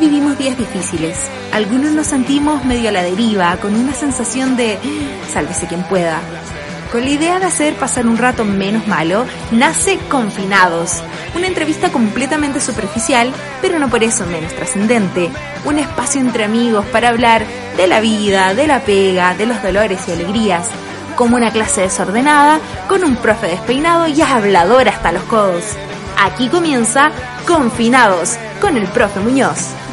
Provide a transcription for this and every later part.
Vivimos días difíciles. Algunos nos sentimos medio a la deriva, con una sensación de sálvese quien pueda. Con la idea de hacer pasar un rato menos malo, nace Confinados, una entrevista completamente superficial, pero no por eso menos trascendente. Un espacio entre amigos para hablar de la vida, de la pega, de los dolores y alegrías. Como una clase desordenada, con un profe despeinado y hablador hasta los codos. Aquí comienza Confinados, con el profe Muñoz.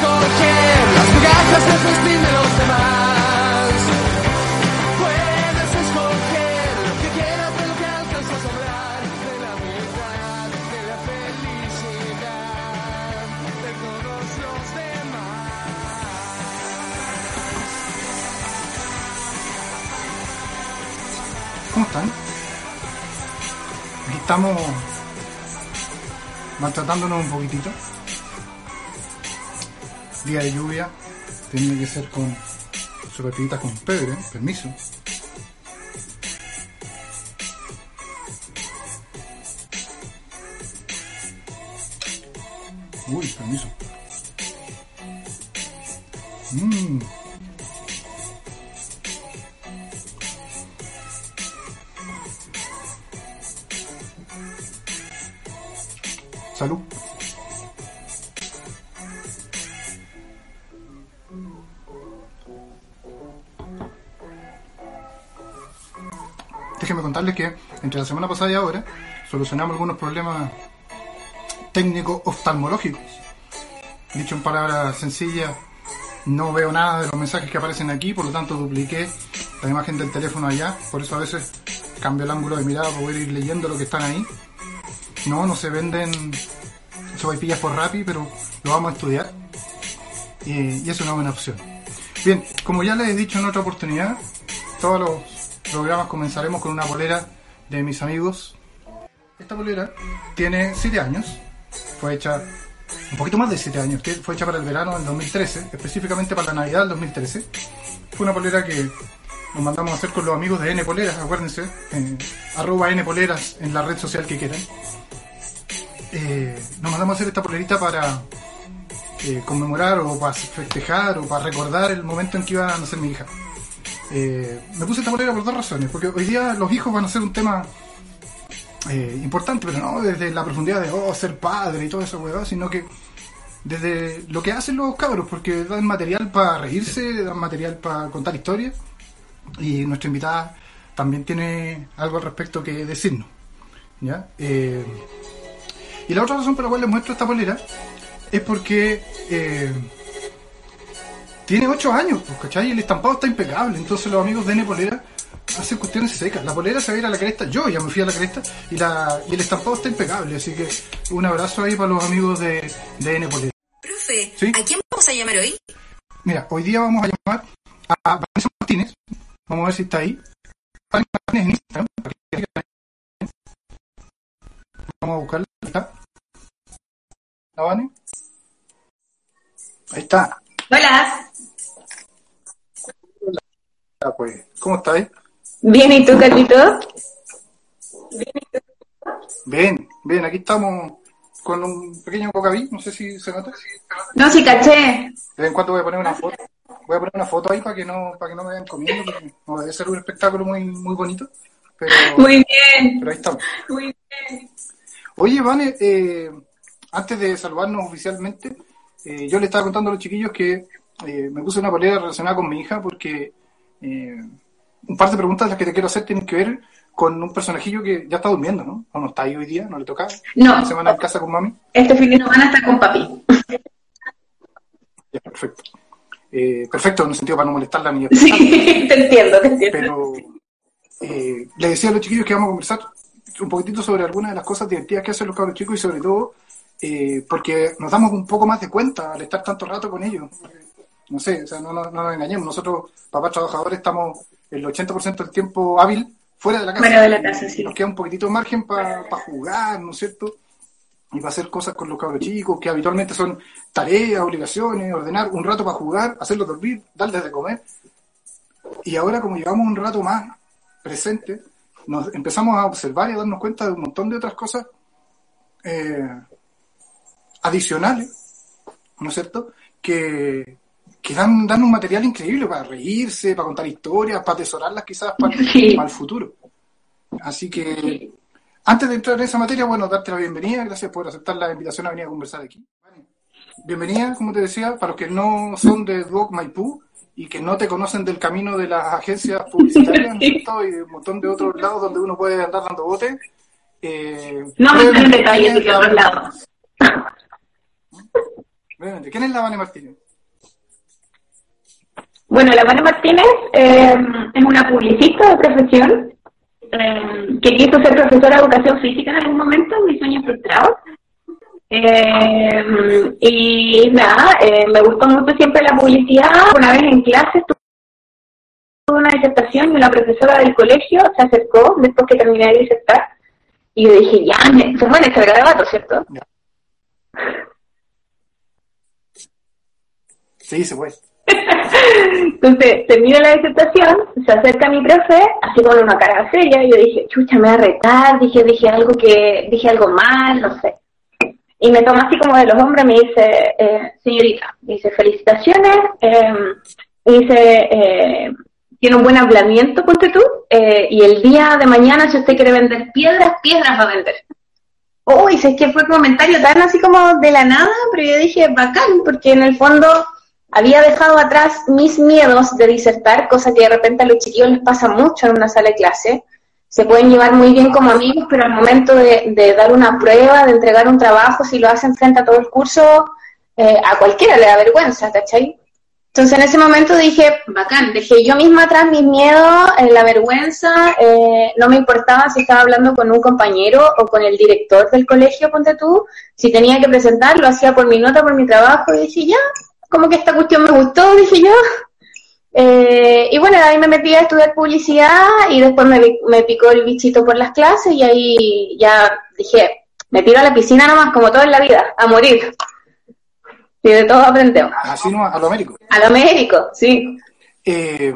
Recoger las migajas del demás. Puedes escoger lo que quieras de lo que alcanza a sobrar, de la verdad, de la felicidad, de todos los demás. ¿Cómo están? Aquí estamos maltratándonos un poquitito. Día de lluvia, tiene que ser con sopapitas con pebre, permiso. Uy, permiso. Mmm. Entre la semana pasada y ahora solucionamos algunos problemas técnicos oftalmológicos. Dicho en palabras sencillas, no veo nada de los mensajes que aparecen aquí, por lo tanto dupliqué la imagen del teléfono allá, por eso a veces cambio el ángulo de mirada para poder ir leyendo lo que están ahí. No, no se venden sopaipillas por Rappi, pero lo vamos a estudiar. Y, es una buena opción. Bien, como ya les he dicho en otra oportunidad, todos los programas comenzaremos con una polera de mis amigos. Esta polera tiene 7 años, fue hecha un poquito más de 7 años, fue hecha para el verano del 2013, específicamente para la Navidad del 2013. Fue una polera que nos mandamos a hacer con los amigos de N Poleras, acuérdense, eh, arroba N Poleras en la red social que quieran. Eh, nos mandamos a hacer esta polerita para eh, conmemorar o para festejar o para recordar el momento en que iba a nacer mi hija. Eh, me puse esta polera por dos razones, porque hoy día los hijos van a ser un tema eh, importante, pero no desde la profundidad de oh, ser padre y todo eso, weón, sino que desde lo que hacen los cabros, porque dan material para reírse, dan material para contar historias, y nuestra invitada también tiene algo al respecto que decirnos. ¿ya? Eh, y la otra razón por la cual les muestro esta polera es porque tiene 8 años, pues, ¿cachai? Y el estampado está impecable. Entonces los amigos de N Polera hacen cuestiones secas. La polera se va a ir a la cresta, yo ya me fui a la cresta y, la, y el estampado está impecable. Así que un abrazo ahí para los amigos de, de N Polera. Profe, ¿Sí? ¿a quién vamos a llamar hoy? Mira, hoy día vamos a llamar a Vanessa Martínez. Vamos a ver si está ahí. Vanessa Martínez en Instagram. Vamos a buscarla. ¿Está? ¿La Vane? Ahí está. Hola, Ah, pues, ¿Cómo estáis? bien, ¿y tú, Carlito? Bien, bien, aquí estamos con un pequeño cocaví, no sé si se nota. No, sí, caché. De vez en cuando voy a poner una foto. Voy a poner una foto ahí para que no, para que no me vayan comiendo, porque no debe ser un espectáculo muy, muy bonito. Pero, Muy bien, pero ahí estamos. muy bien. Oye, Vane, eh, antes de saludarnos oficialmente, eh, yo le estaba contando a los chiquillos que eh, me puse una polera relacionada con mi hija porque eh, un par de preguntas las que te quiero hacer tienen que ver con un personajillo que ya está durmiendo, ¿no? ¿O no está ahí hoy día? ¿No le toca? No. ¿Una semana en casa con mami? Este fin de semana está con papi. Ya, perfecto. Eh, perfecto, en el sentido para no molestarla ni Sí, te entiendo, te entiendo. pero eh, le decía a los chiquillos que vamos a conversar un poquitito sobre algunas de las cosas divertidas que hacen los cabros chicos y sobre todo eh, porque nos damos un poco más de cuenta al estar tanto rato con ellos. No sé, o sea, no, no- no nos engañemos, nosotros, papás trabajadores, estamos el 80% del tiempo hábil fuera de la casa. Fuera de la casa, sí. Nos queda un poquitito de margen para jugar, ¿no es cierto? y para hacer cosas con los cabros chicos, que habitualmente son tareas, obligaciones, ordenar un rato para jugar, hacerlos dormir, darles de comer. Y ahora, como llevamos un rato más presente, nos empezamos a observar y a darnos cuenta de un montón de otras cosas eh, adicionales, ¿no es cierto? Que, que dan, dan un material increíble para reírse, para contar historias, para atesorarlas quizás para, Sí. para el futuro. Así que, antes de entrar en esa materia, bueno, darte la bienvenida, gracias por aceptar la invitación a venir a conversar aquí. Bienvenida, como te decía, para los que no son de Duoc Maipú y que no te conocen del camino de las agencias publicitarias, ¿no es cierto? Y de un montón de otros lados donde uno puede andar dando bote. Eh, No me en detalles ¿quién de otros lados. ¿quién es la Vane Martínez? Bueno, la Vane Martínez eh, es una publicista de profesión eh, que quiso ser profesora de educación física en algún momento, mis sueños frustrados. Eh, y nada, me gustó mucho siempre la publicidad. Una vez en clase tuve una disertación y una profesora del colegio se acercó después que terminé de disertar y yo dije, ya, se pueden echar garabato, ¿cierto? Sí, se puede. Entonces, termina la disertación, se acerca mi profe, así con una cara seria, y yo dije, chucha, me va a retar, dije, dije algo que, dije algo mal, no sé. Y me toma así como de los hombros y me dice, eh, señorita, dice, felicitaciones, eh, y dice, eh, tiene un buen hablamiento, ponte tú, eh, y el día de mañana, si usted quiere vender piedras, piedras va a vender. Uy, sé que fue un comentario tan así como de la nada, pero yo dije, bacán, porque en el fondo había dejado atrás mis miedos de disertar, cosa que de repente a los chiquillos les pasa mucho en una sala de clase. Se pueden llevar muy bien como amigos, pero al momento de, dar una prueba, de entregar un trabajo, si lo hacen frente a todo el curso, eh, a cualquiera le da vergüenza, ¿cachai? Entonces en ese momento dije, bacán, dejé yo misma atrás mis miedos, eh, la vergüenza, eh, no me importaba si estaba hablando con un compañero o con el director del colegio, ponte tú, si tenía que presentar, lo hacía por mi nota, por mi trabajo, y dije, ya, como que esta cuestión me gustó, dije yo. Eh, y bueno, ahí me metí a estudiar publicidad y después me, picó el bichito por las clases y ahí ya dije, me tiro a la piscina nomás, como todo en la vida, a morir. Y de todo aprendemos. Así no, a lo Américo. A lo médico, sí. Eh,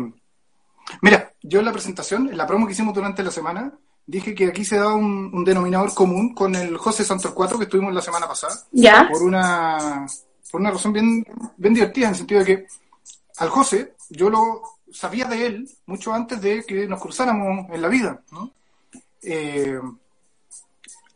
mira, yo en la presentación, en la promo que hicimos durante la semana, dije que aquí se da un, un denominador común con el José Santorcuato que estuvimos la semana pasada, ¿Ya? por una, por una razón bien, bien divertida, en el sentido de que al José yo lo sabía de él mucho antes de que nos cruzáramos en la vida. ¿no? Eh,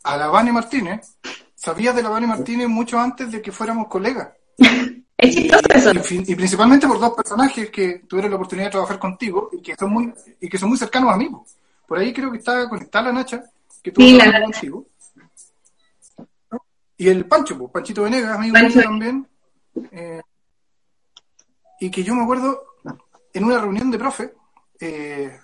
a la Vane Martínez, sabía de la Vane Martínez mucho antes de que fuéramos colegas. Es chistoso eso. Y, y principalmente por dos personajes que tuvieron la oportunidad de trabajar contigo y que son muy, y que son muy cercanos a mí. po. Por ahí creo que está conectada la Nacha, que tuvo Sí, la contigo. ¿no? Y el Pancho, pues, Panchito Venegas, amigo Pancho. mío también. Eh, y que yo me acuerdo en una reunión de profe, eh,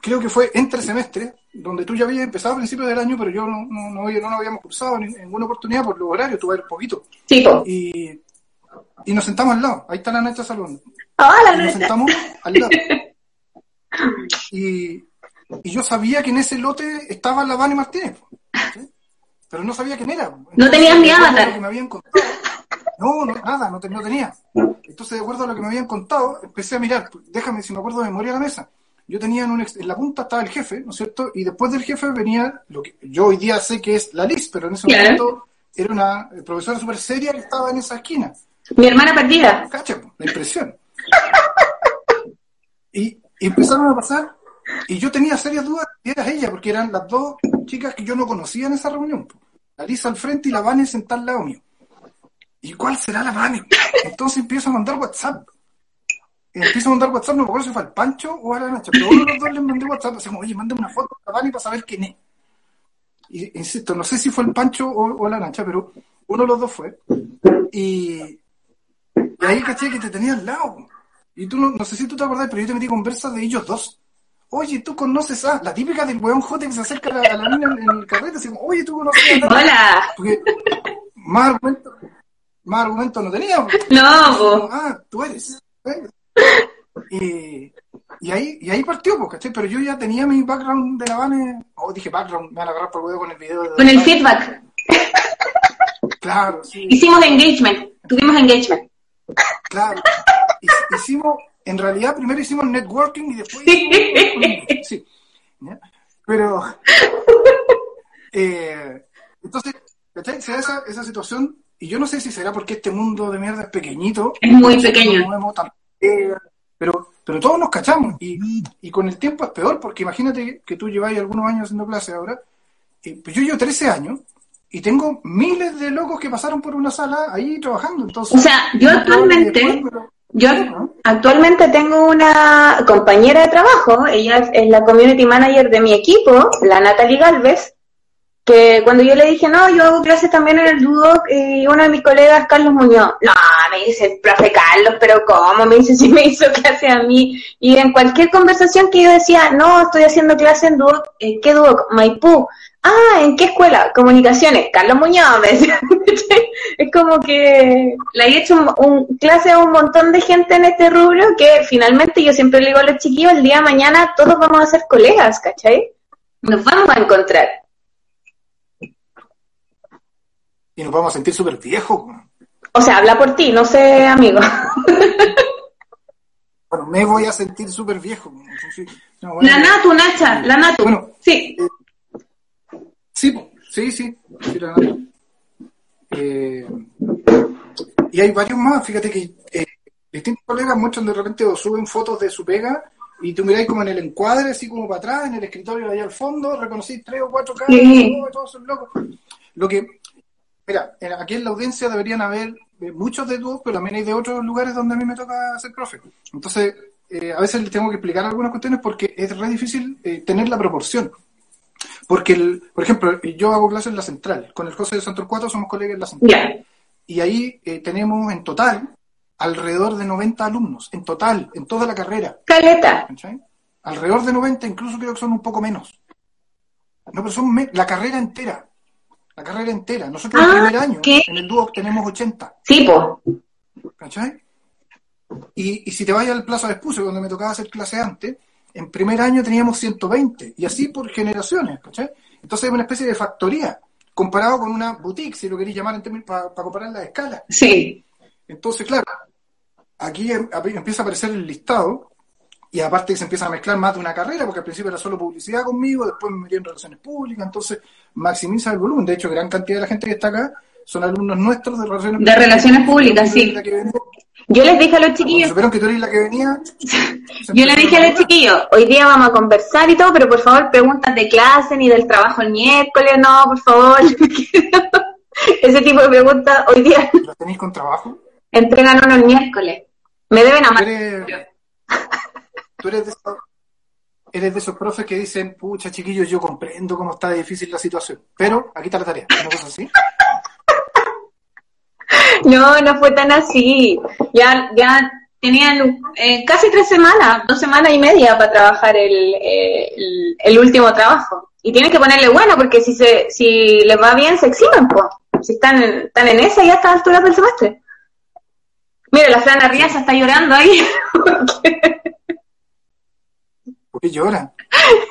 creo que fue entre semestre, donde tú ya habías empezado a principios del año, pero yo no, no, no, no habíamos cruzado en ninguna oportunidad por los horarios, tuve poquito. Sí. Y, y nos sentamos al lado. Ahí está la Nacha Salón. Hola, Y nos sentamos al lado. Y, y yo sabía que en ese lote estaba la Vane Martínez. ¿sí? Pero no sabía quién era. No tenías ni avatar. que me habían contado. No, no, nada, no, te- no tenía. Entonces, de acuerdo a lo que me habían contado, empecé a mirar. Déjame, si me acuerdo de memoria, la mesa. Yo tenía en, un ex- en la punta estaba el jefe, ¿no es cierto? Y después del jefe venía lo que yo hoy día sé que es la Liz, pero en ese Claro. momento era una eh, profesora súper seria que estaba en esa esquina. Mi hermana perdida. Cacha, po, la impresión. Y, y empezaron a pasar, y yo tenía serias dudas que era ella, porque eran las dos chicas que yo no conocía en esa reunión. po. La Lisa al frente y la Vane sentada al lado mío. ¿Y cuál será la Vane? Entonces empiezo a mandar WhatsApp. empiezo a mandar WhatsApp, no me acuerdo si fue al Pancho o a la Nacha, pero uno de los dos les mandé WhatsApp, así como, oye, mándame una foto a Dani para saber quién es. Y insisto, no sé si fue el Pancho o, o la Nacha, pero uno de los dos fue. Y, y ahí caché que te tenía al lado. Y tú, no, no sé si tú te acordás, pero yo te metí conversas de ellos dos. Oye, tú conoces a la típica del weón jote que se acerca a la, a la mina en, en el carrete, así como, oye, tú conoces a la Hola. Porque más argumentos más argumentos no tenía. pues. No, Como, ah, tú eres. ¿eh? Y, y ahí, y ahí partió, pues, ¿cachai? Pero yo ya tenía mi background de la Vane, o dije background, me van a agarrar por huevo con el video. De Con el feedback. Claro, sí, Hicimos engagement. Tuvimos engagement. claro. Hic- Hicimos, en realidad primero hicimos networking y después hicimos- sí. Pero, eh, entonces, ¿cachai? Se da esa, esa situación, y yo no sé si será porque este mundo de mierda es pequeñito. Es muy pequeño. eh, pero, pero todos nos cachamos, y, y con el tiempo es peor, porque imagínate que tú lleváis algunos años haciendo clase ahora, eh, pues yo llevo 13 años, y tengo miles de locos que pasaron por una sala ahí trabajando, entonces... O sea, yo actualmente- después, pero- Yo ¿no? actualmente tengo una compañera de trabajo, ella es, es la community manager de mi equipo, la Natalie Galvez, que cuando yo le dije, no, yo hago clases también en el Duoc, y uno de mis colegas, Carlos Muñoz, no, me dice profe Carlos, pero ¿cómo? Me dice si me hizo clase a mí. Y en cualquier conversación que yo decía, no, estoy haciendo clase en Duoc, ¿en qué Duoc? Maipú. Ah, ¿en qué escuela? Comunicaciones. Carlos Muñoz, me decía. es como que le he hecho un, un- clase a un montón de gente en este rubro que finalmente yo siempre le digo a los chiquillos, el día de mañana todos vamos a ser colegas, ¿cachai? Nos vamos a encontrar. Y nos vamos a sentir súper viejos. O sea, habla por ti, no sé, amigo. Bueno, me voy a sentir súper viejo. no, bueno, La Natu, Nacha, la Natu. Bueno. Sí. Sí, po, sí, sí. sí, la. Eh, y hay varios más. Fíjate que eh, distintos colegas muestran de repente o suben fotos de su pega y tú miráis como en el encuadre, así como para atrás, en el escritorio de allá al fondo, reconocís tres o cuatro caras, Sí. todos son locos. Lo que, mira, en- aquí en la audiencia deberían haber eh, muchos de todos, pero también hay de otros lugares donde a mí me toca ser profe. Entonces, eh, a veces les tengo que explicar algunas cuestiones porque es re difícil eh, tener la proporción. Porque, el, por ejemplo, yo hago clases en la central. Con el José de Santos Cuatro somos colegas en la central. Y ahí eh, tenemos en total alrededor de 90 alumnos. En total, en toda la carrera. Caleta. ¿cachai? Alrededor de 90, incluso creo que son un poco menos. No, pero son la carrera entera. La carrera entera. Nosotros Ah, en el primer año, ¿qué? en el dúo tenemos 80. Sí, po. ¿Cachai? Y, y si te vayas al Plaza de Espucio, donde me tocaba hacer clase antes, en primer año teníamos 120, y así por generaciones, ¿cachai? Entonces es una especie de factoría, comparado con una boutique, si lo queréis llamar en términos para comparar la escala. Sí. Entonces, claro, aquí em- empieza a aparecer el listado, y aparte que se empiezan a mezclar más de una carrera, porque al principio era solo publicidad conmigo, después me metí en relaciones públicas, entonces maximiza el volumen. De hecho, gran cantidad de la gente que está acá son alumnos nuestros de relaciones De relaciones públicas, sí. Yo les dije a los chiquillos, supieron que tú eres la que venía. yo les dije a los chiquillos, hoy día vamos a conversar y todo, pero por favor preguntas de clase ni del trabajo el miércoles, no, por favor. Ese tipo de preguntas hoy día ¿Los tenéis con trabajo? entregan uno el miércoles. Me deben amar. eres, tú eres de esos, eres de esos profes que dicen, pucha chiquillos, yo comprendo cómo está difícil la situación, pero aquí está la tarea. Cosa así. No, no fue tan así. Ya, ya tenían eh, casi tres semanas, dos semanas y media para trabajar el, eh, el, el último trabajo. Y tienen que ponerle bueno, porque si se, si les va bien, se eximen, pues. Si están, en- están en esa ya a estas alturas del semestre. Mira, la Fran Arriaza está llorando ahí. ¿Por qué lloran?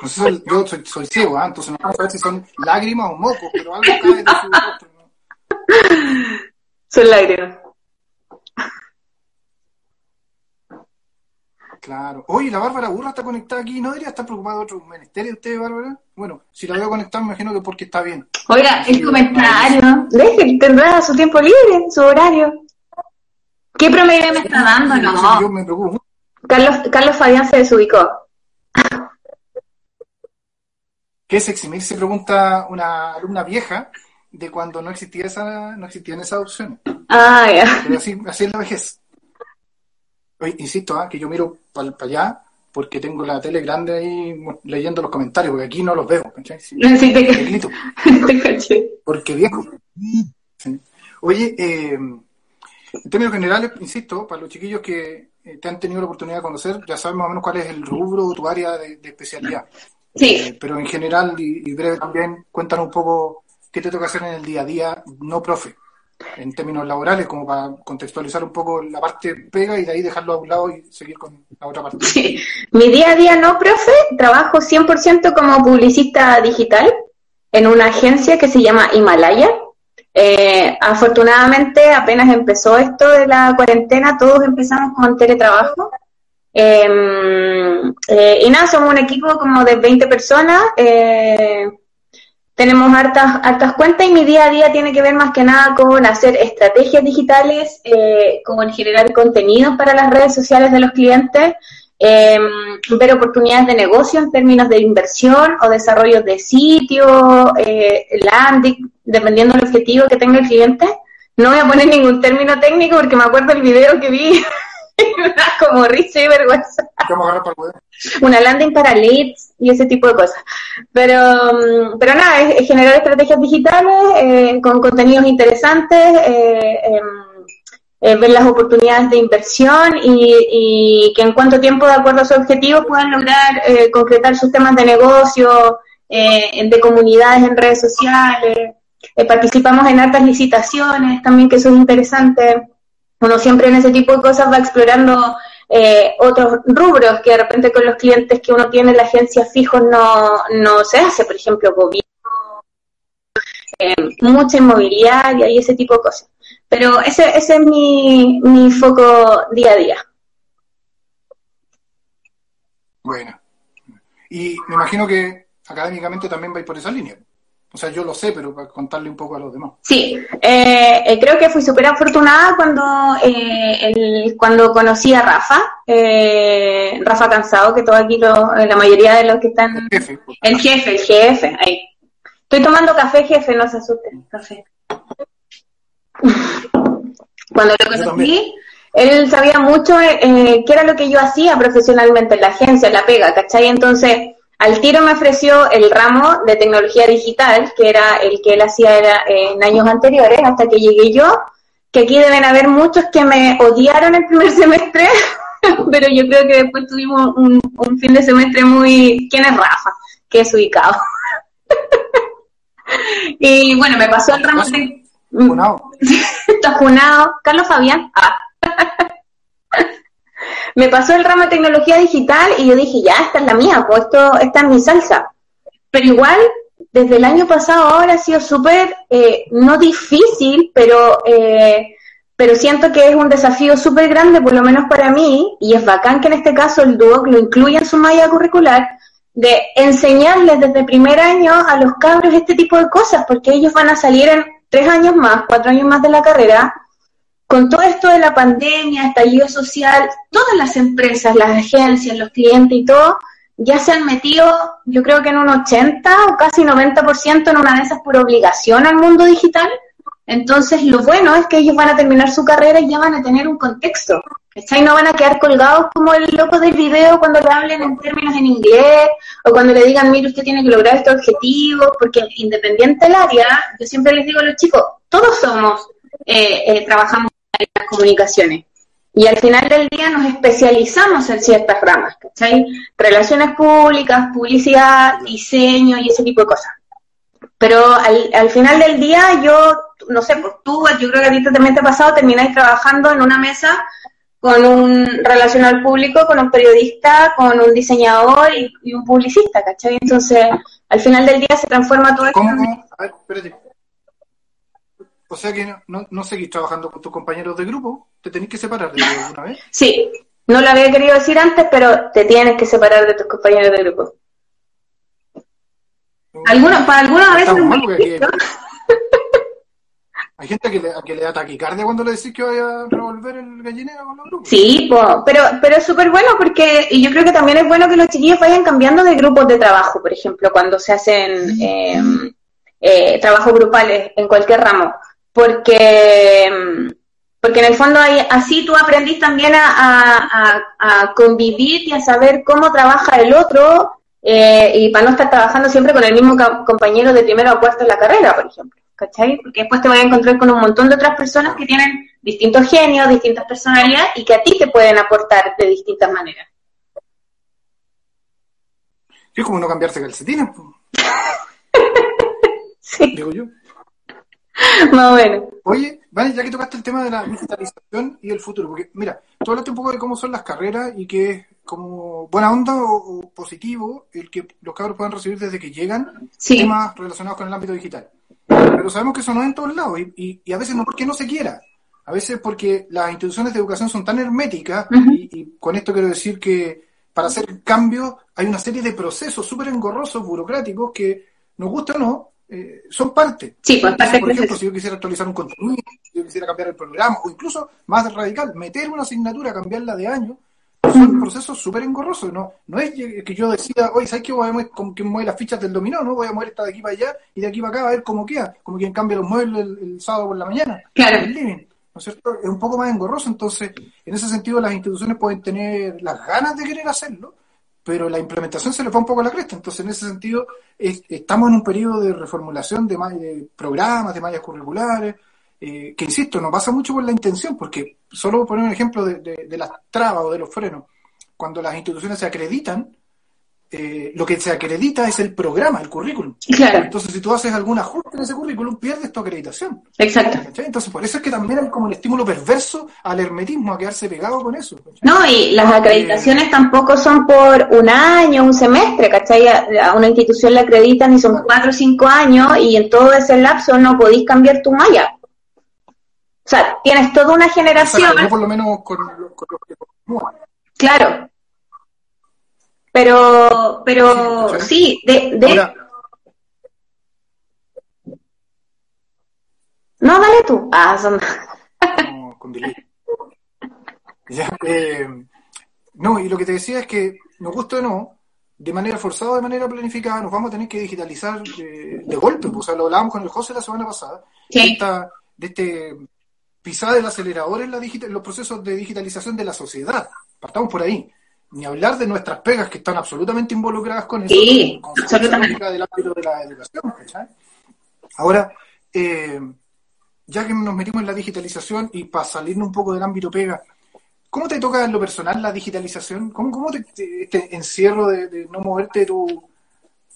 No sé, soy- yo soy, soy ciego, ¿ah? entonces no vamos a ver si son lágrimas o mocos, pero algo cae de su rostro. ¿no? Son lágrimas. Claro. Oye, la Bárbara Burra está conectada aquí. ¿No debería estar preocupada de otro ministerio usted, Bárbara? Bueno, si la veo conectada, me imagino que porque está bien. Oiga, el Sí, comentario. Deje, tendrá su tiempo libre, su horario. ¿Qué promedio me está dando? Yo No. me preocupo mucho. Carlos, Carlos Fabián se desubicó. ¿Qué es eximir? Se pregunta una alumna vieja de cuando no existía esa, no existían esas opciones. Ah, ya. Pero así, así es la vejez. Oye, insisto, ah, que yo miro para allá porque tengo la tele grande ahí leyendo los comentarios, porque aquí no los veo, ¿cachai? Sí, Sí, te, te grito, te caché. porque viejo. Sí. Oye, eh, en términos generales, insisto, para los chiquillos que eh, te han tenido la oportunidad de conocer, ya saben más o menos cuál es el rubro o tu área de, de especialidad. Sí, Eh, pero en general y, y breve también, cuéntanos un poco qué te toca hacer en el día a día, no profe, en términos laborales, como para contextualizar un poco la parte pega y de ahí dejarlo a un lado y seguir con la otra parte. sí. Mi día a día no, profe, trabajo 100% como publicista digital en una agencia que se llama Himalaya. Eh, afortunadamente, apenas empezó esto de la cuarentena, todos empezamos con teletrabajo. Eh, eh, y nada, somos un equipo como de 20 personas. eh, tenemos hartas, hartas cuentas y mi día a día tiene que ver más que nada con hacer estrategias digitales, eh, con generar contenido para las redes sociales de los clientes, eh, ver oportunidades de negocio en términos de inversión o desarrollo de sitio, eh, landing, dependiendo del objetivo que tenga el cliente. No voy a poner ningún término técnico porque me acuerdo el video que vi, como risa y vergüenza una landing para leads y ese tipo de cosas. Pero, mm, pero nada, es, es generar estrategias digitales eh, con contenidos interesantes, eh, em, eh, ver las oportunidades de inversión y, y que en cuánto tiempo, de acuerdo a su objetivo, puedan lograr eh, concretar sus temas de negocio, de comunidades en redes sociales. Participamos en hartas licitaciones también, que eso es interesante. Uno siempre en ese tipo de cosas va explorando eh, otros rubros que de repente con los clientes que uno tiene en la agencia fijos no, no se hace, por ejemplo, gobierno, eh, mucha inmobiliaria y ese tipo de cosas. Pero ese, ese es mi, mi foco día a día. Bueno. Y me imagino que académicamente también vais por esa línea. O sea, yo lo sé, pero para contarle un poco a los demás. Sí, eh, eh, creo que fui súper afortunada cuando, eh, el- cuando conocí a Rafa, eh, Rafa Cansado, que todo aquí, lo- la mayoría de los que están Jefe, El jefe, el jefe, ahí. Estoy tomando café, jefe, no se asusten, café. Cuando lo conocí, él sabía mucho eh, qué era lo que yo hacía profesionalmente en la agencia, en la pega, ¿cachai? Entonces, al tiro me ofreció el ramo de tecnología digital, que era el que él hacía era, en años anteriores, hasta que llegué yo, que aquí deben haber muchos que me odiaron el primer semestre, pero yo creo que después tuvimos un, un fin de semestre muy... ¿Quién es Rafa? Que es ubicado. y bueno, me pasó el ramo de... Funado. Está. Carlos Fabián. Ah. Me pasó el ramo de tecnología digital y yo dije, ya, esta es la mía, pues esto, esta es mi salsa. Pero igual, desde el año pasado ahora ha sido súper, eh, no difícil, pero, eh, pero siento que es un desafío súper grande, por lo menos para mí, y es bacán que en este caso el DUOC lo incluya en su malla curricular, de enseñarles desde primer año a los cabros este tipo de cosas, porque ellos van a salir en tres años más, cuatro años más de la carrera, con todo esto de la pandemia, estallido social, todas las empresas, las agencias, los clientes y todo, ya se han metido, yo creo que en un 80 o casi 90% en una de esas por obligación al mundo digital. Entonces, lo bueno es que ellos van a terminar su carrera y ya van a tener un contexto. ¿Cachai? No van a quedar colgados como el loco del video cuando le hablen en términos en inglés o cuando le digan, mire, usted tiene que lograr estos objetivos, porque independiente del área, yo siempre les digo a los chicos, todos somos, eh, eh, trabajamos en las comunicaciones. Y al final del día nos especializamos en ciertas ramas, ¿cachai? Relaciones públicas, publicidad, diseño y ese tipo de cosas. Pero al, al final del día yo, no sé, pues tú, yo creo que a ti también te ha pasado, termináis trabajando en una mesa con un relacional público, con un periodista, con un diseñador y, y un publicista, ¿cachai? Entonces, al final del día se transforma todo esto. ¿Cómo? A ver, espérate. O sea que no, seguís trabajando con tus compañeros de grupo, te tenés que separar de ellos alguna vez. Sí, no lo había querido decir antes, pero te tienes que separar de tus compañeros de grupo. Algunos, para algunos a veces difícil. hay gente que le, a que le da taquicardia cuando le decís que vaya a revolver el gallinero con los grupos. Sí, po, pero, pero es súper bueno porque y yo creo que también es bueno que los chiquillos vayan cambiando de grupos de trabajo, por ejemplo, cuando se hacen eh, eh, trabajos grupales en cualquier ramo, porque, Porque en el fondo ahí, así tú aprendís también a, a- a- a convivir y a saber cómo trabaja el otro eh, y para no estar trabajando siempre con el mismo compañero de primero a cuarto en la carrera, por ejemplo. ¿Cachai? Porque después te vas a encontrar con un montón de otras personas que tienen distintos genios, distintas personalidades y que a ti te pueden aportar de distintas maneras. Es como no cambiarse calcetines, Sí, digo yo. más o menos. Oye, vale, ya que tocaste el tema de la digitalización y el futuro, porque mira, tú hablaste un poco de cómo son las carreras y que es como buena onda o, o positivo el que los cabros puedan recibir desde que llegan Sí. temas relacionados con el ámbito digital. Pero sabemos que eso no es en todos lados y, y- y a veces no porque no se quiera, a veces porque las instituciones de educación son tan herméticas y, y con esto quiero decir que para hacer cambios hay una serie de procesos súper engorrosos, burocráticos que nos guste o no, eh, son parte. Sí, pues parte Por ejemplo, si yo quisiera actualizar un contenido, si yo quisiera cambiar el programa, o incluso más radical, meter una asignatura, cambiarla de año, son procesos súper engorrosos. No, no es que yo decida, oye, ¿sabes qué? Voy a mover, como que mueve las fichas del dominó, ¿no? Voy a mover esta de aquí para allá y de aquí para acá a ver cómo queda, como quien cambia los muebles el, el sábado por la mañana. Claro. en el living, ¿no es cierto? Es un poco más engorroso, entonces, en ese sentido, las instituciones pueden tener las ganas de querer hacerlo, pero la implementación se le va un poco a la cresta. Entonces, en ese sentido, es- estamos en un periodo de reformulación de, de programas, de mallas curriculares, eh, que insisto, no pasa mucho por la intención, porque solo poner un ejemplo de, de- de las trabas o de los frenos, cuando las instituciones se acreditan, eh, lo que se acredita es el programa, el currículum. Claro, Entonces, si tú haces algún ajuste en ese currículum, pierdes tu acreditación. exacto. ¿cachai? Entonces, por eso es que también hay como el estímulo perverso al hermetismo, a quedarse pegado con eso. ¿cachai? No, y las acreditaciones tampoco son por un año, un semestre, ¿cachai? A una institución le acreditan y son cuatro o cinco años y en todo ese lapso no podéis cambiar tu malla. O sea, tienes toda una generación, Exacto, yo por lo menos con, con los que claro. Pero, pero Sí, de, de, Ahora, no, dale tú. Ah, son, no, con. Ya, eh, no, y lo que te decía es que, nos gusta o no, de manera forzada o de manera planificada, nos vamos a tener que digitalizar eh, de golpe. pues, O sea, lo hablábamos con el José la semana pasada, de, esta, de este pisada del acelerador en la digita- en los procesos de digitalización de la sociedad. Partamos por ahí. Ni hablar de nuestras pegas que están absolutamente involucradas con eso, Sí, con absolutamente. del ámbito de la educación. Ahora, eh, ya que nos metimos en la digitalización y para salirnos un poco del ámbito pega, ¿cómo te toca en lo personal la digitalización? ¿Cómo, cómo te, te- este encierro de, de no moverte tu...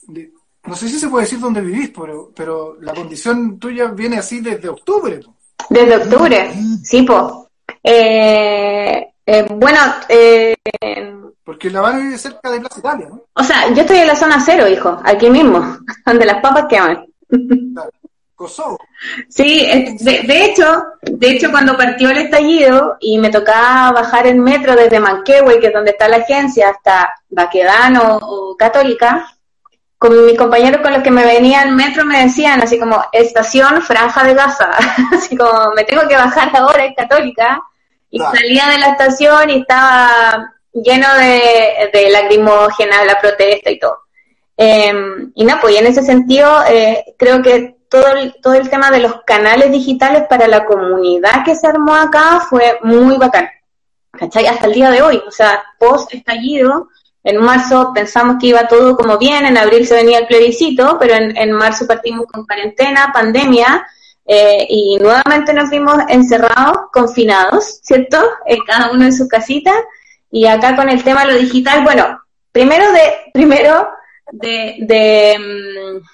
de- no sé si se puede decir dónde vivís, pero, pero la condición tuya viene así desde octubre. desde octubre, sí, po. Eh, eh, bueno, eh, Porque La Habana vive cerca de Plaza Italia, ¿no? o sea, yo estoy en la zona cero, hijo, aquí mismo, donde las papas queman. Claro. Kosovo. Sí, de, de hecho, de hecho cuando partió el estallido y me tocaba bajar en metro desde Manquehue, que es donde está la agencia, hasta Baquedano o Católica, con mis compañeros con los que me venía en metro me decían así como estación Franja de Gaza, así como me tengo que bajar ahora en Católica y Claro. salía de la estación y estaba lleno de, de lacrimógenas, la protesta y todo. Eh, y no, pues y en ese sentido eh, creo que todo el, todo el tema de los canales digitales para la comunidad que se armó acá fue muy bacán. ¿Cachai? Hasta el día de hoy, o sea, post estallido, en marzo pensamos que iba todo como bien, en abril se venía el plebiscito, pero en, en marzo partimos con cuarentena, pandemia, eh, y nuevamente nos vimos encerrados, confinados, ¿cierto? Cada uno en su casita, y acá con el tema de lo digital, bueno, primero de, primero de, de, mm,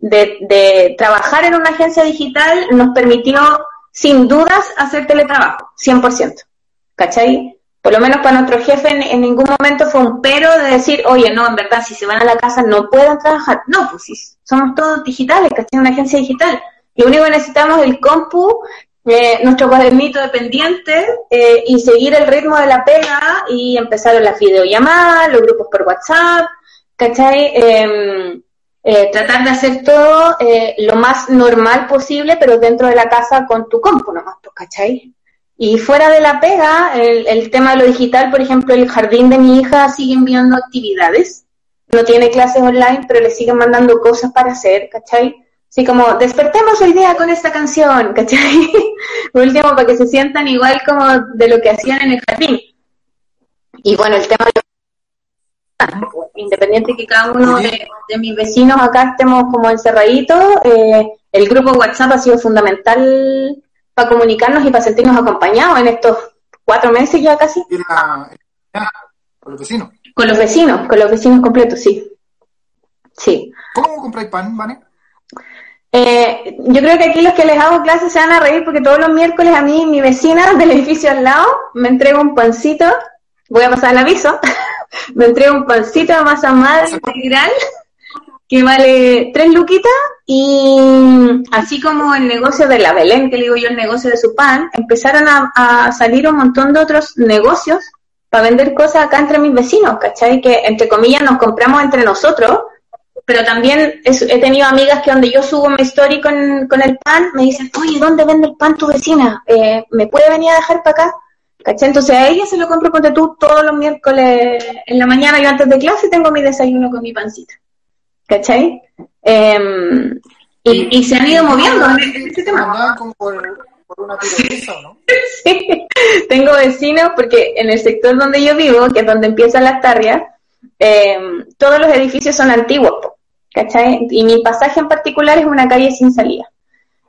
de, trabajar en una agencia digital nos permitió sin dudas hacer teletrabajo, 100%. ¿Cachai? Por lo menos para nuestro jefe en, ningún momento fue un pero de decir, oye, no, en verdad, si se van a la casa no pueden trabajar. No, pues si somos todos digitales, ¿cachai? Una agencia digital. Lo único que necesitamos es el compu, eh, nuestro cuadernito de pendientes eh, y seguir el ritmo de la pega y empezaron las videollamadas, los grupos por WhatsApp, ¿cachai? Eh, eh, tratar de hacer todo lo más normal posible, pero dentro de la casa con tu compu nomás, pues, ¿cachai? Y fuera de la pega, el, el tema de lo digital, por ejemplo, el jardín de mi hija sigue enviando actividades. No tiene clases online, pero le siguen mandando cosas para hacer, ¿cachai? Así como, despertemos hoy día con esta canción, ¿cachai? Por último, para que se sientan igual como de lo que hacían en el jardín. Y bueno, el tema de independiente que cada uno de, de mis vecinos acá estemos como encerraditos, eh, el grupo WhatsApp ha sido fundamental para comunicarnos y para sentirnos acompañados en estos cuatro meses ya casi. La- con los vecinos. Con los vecinos, con los vecinos completos, sí. Sí. ¿Cómo compráis pan, Vane? Eh, yo creo que aquí los que les hago clases se van a reír porque todos los miércoles a mí, mi vecina del edificio al lado, me entrega un pancito, voy a pasar el aviso, me entrega un pancito de masa madre integral que vale tres luquitas y así como el negocio de la Belén, que le digo yo el negocio de su pan, empezaron a, a salir un montón de otros negocios para vender cosas acá entre mis vecinos, ¿cachai? Que entre comillas nos compramos entre nosotros, pero también he tenido amigas que donde yo subo mi story con, con el pan, me dicen, oye, ¿dónde vende el pan tu vecina? Eh, ¿Me puede venir a dejar para acá? ¿Cachai? Entonces a ella se lo compro, ponte tú, todos los miércoles en la mañana, yo antes de clase tengo mi desayuno con mi pancita. ¿Cachai? Em, y, y se han ido moviendo en en ese tema. Como por, por una tirolesa, ¿o no? Sí, tengo vecinos porque en el sector donde yo vivo, que es donde empiezan las tarrias, eh, todos los edificios son antiguos, po, ¿cachai? Y mi pasaje en particular es una calle sin salida.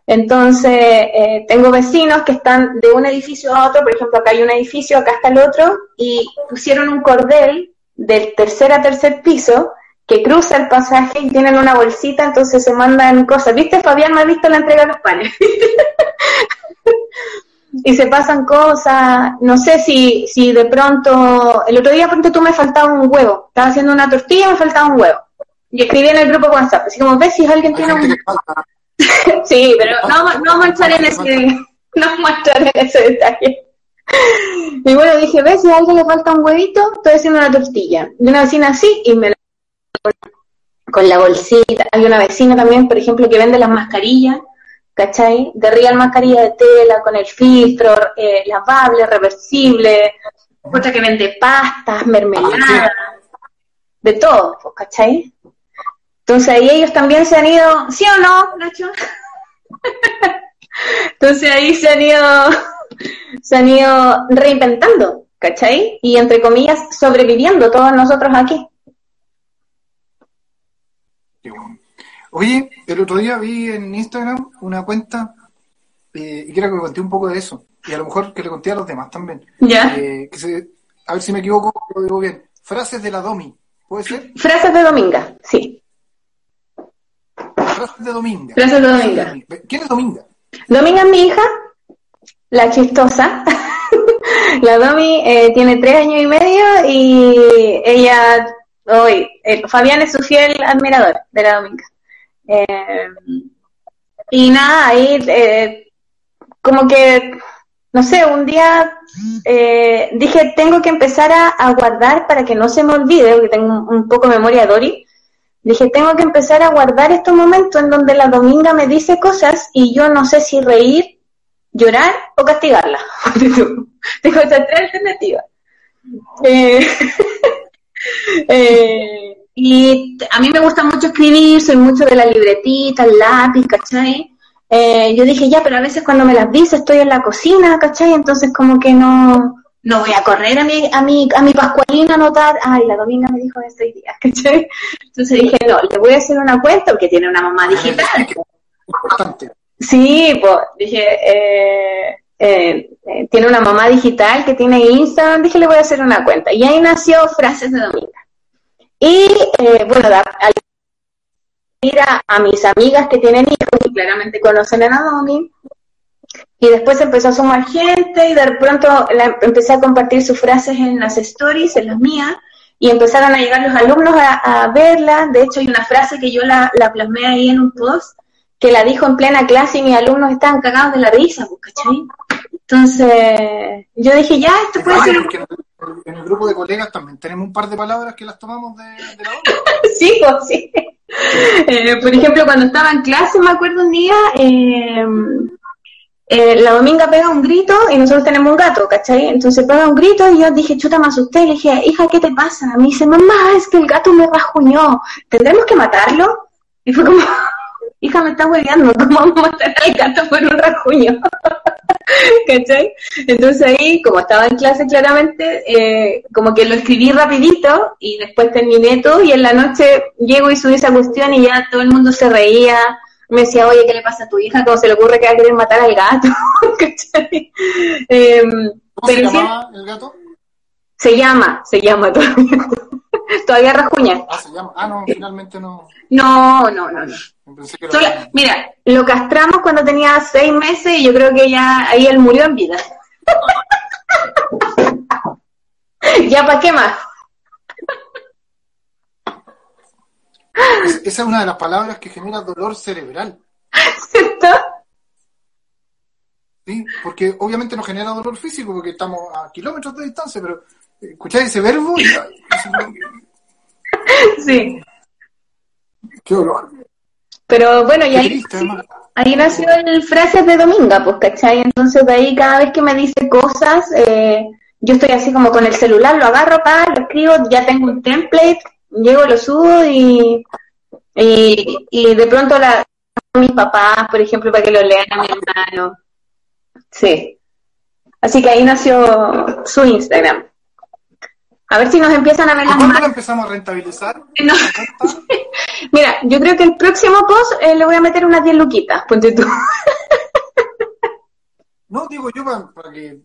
Entonces, eh, tengo vecinos que están de un edificio a otro, por ejemplo, acá hay un edificio, acá está el otro, y pusieron un cordel del tercer a tercer piso que cruza el pasaje y tienen una bolsita, entonces se mandan cosas. ¿Viste, Fabián? ¿No has visto la entrega de los panes? y se pasan cosas, no sé si, si de pronto, el otro día pronto tú me faltaba un huevo, estaba haciendo una tortilla y me faltaba un huevo. Y escribí en el grupo WhatsApp, así como, ves si alguien tiene un... Sí, pero no, no entrar en ese, no entrar en ese detalle. Y bueno, dije, ves si a alguien le falta un huevito, estoy haciendo una tortilla. Y una vecina así, y me la con la bolsita. Hay una vecina también, por ejemplo, que vende las mascarillas, ¿cachai? De real mascarilla de tela, con el filtro, eh, lavable, reversible. Otra que vende pastas, mermelada, de todo, ¿cachai? Entonces ahí ellos también se han ido, ¿sí o no, Nacho? Entonces ahí se han ido, se han ido reinventando, ¿cachai? Y entre comillas, sobreviviendo todos nosotros aquí. Oye, el otro día vi en Instagram una cuenta eh, y quiero que me conté un poco de eso. Y a lo mejor que le conté a los demás también. ¿Ya? Eh, que se- a ver si me equivoco, lo digo bien. Frases de la Domi. ¿Puede ser? Frases de Dominga, sí. De Dominga. De Dominga. ¿Quién es Dominga? Dominga es mi hija, la chistosa. la Domi eh, tiene tres años y medio y ella, hoy, eh, Fabián es su fiel admirador de la Dominga. Eh, y nada, ahí eh, como que, no sé, un día dije, tengo que empezar a, a guardar para que no se me olvide, porque tengo un, un poco de memoria Dori. Dije, tengo que empezar a guardar estos momentos en donde la Dominga me dice cosas y yo no sé si reír, llorar o castigarla. Tengo esas tres alternativas. Eh, eh, y a mí me gusta mucho escribir, soy mucho de la libretita, el lápiz, ¿cachai? Eh, yo dije, ya, pero a veces cuando me las dice estoy en la cocina, ¿cachai? Entonces como que no, no voy a correr a mi, a mi, a mi Pascualina a anotar, ay, la Dominga me dijo esto hoy día, ¿cachai? Entonces dije, no, le voy a hacer una cuenta porque tiene una mamá digital. Importante. Sí, pues dije, eh, eh, eh, tiene una mamá digital que tiene Instagram, dije, le voy a hacer una cuenta. Y ahí nació Frases de Dominga. Y bueno, al ir a, a mis amigas que tienen hijos y claramente conocen a Domi, y después empezó a sumar gente y de pronto la- empecé a compartir sus frases en las stories, en las mías, y empezaron a llegar los alumnos a, a verlas. De hecho, hay una frase que yo la, la plasmé ahí en un post, que la dijo en plena clase y mis alumnos estaban cagados de la risa, pues, ¿cachai? Entonces, yo dije, ya, esto puede ser... en el, grupo de colegas también tenemos un par de palabras que las tomamos de, de la Domi. Sí, pues, sí. Eh, por ejemplo, cuando estaba en clase, me acuerdo un día, eh, eh, la Dominga pega un grito y nosotros tenemos un gato, ¿cachai? Entonces pega un grito y yo dije, chuta, me asusté. Le dije, hija, ¿qué te pasa? Me dice, mamá, es que el gato me rajuñó. ¿Tendremos que matarlo? Y fue como, hija, me está hueveando, ¿cómo vamos a matar al gato por un rajuño? ¿Cachai? Entonces ahí, como estaba en clase claramente, eh, como que lo escribí rapidito y después terminé todo y en la noche llego y subí esa cuestión y ya todo el mundo se reía, me decía, oye, ¿qué le pasa a tu hija? ¿Cómo se le ocurre que va a querer matar al gato? Em, ¿Cómo se llamaba el gato? se llama, se llama todavía. todavía rajuña. Ah, se llama. Ah, no, finalmente no. No, no, no, no. Solo- mira, lo castramos cuando tenía seis meses y yo creo que ya ahí él murió en vida. ya, ¿para qué más? Es- Esa es una de las palabras que genera dolor cerebral. ¿Cierto? ¿sí? Porque obviamente no genera dolor físico porque estamos a kilómetros de distancia, pero escucháis ese verbo y Sí. qué dolor. Pero bueno, y ahí, triste, ahí nació el frases de Dominga, pues, ¿cachai? Entonces de ahí cada vez que me dice cosas, eh, yo estoy así como con el celular, lo agarro, pa, lo escribo, ya tengo un template, llego, lo subo y, y, y de pronto la a mis papás, por ejemplo, para que lo lean a mi hermano. Sí. Así que ahí nació su Instagram. A ver si nos empiezan a ver ¿Y las cuándo la empezamos a rentabilizar? No. Mira, yo creo que el próximo post eh, le voy a meter unas 10 luquitas, ponte tú. No, digo yo para, para que,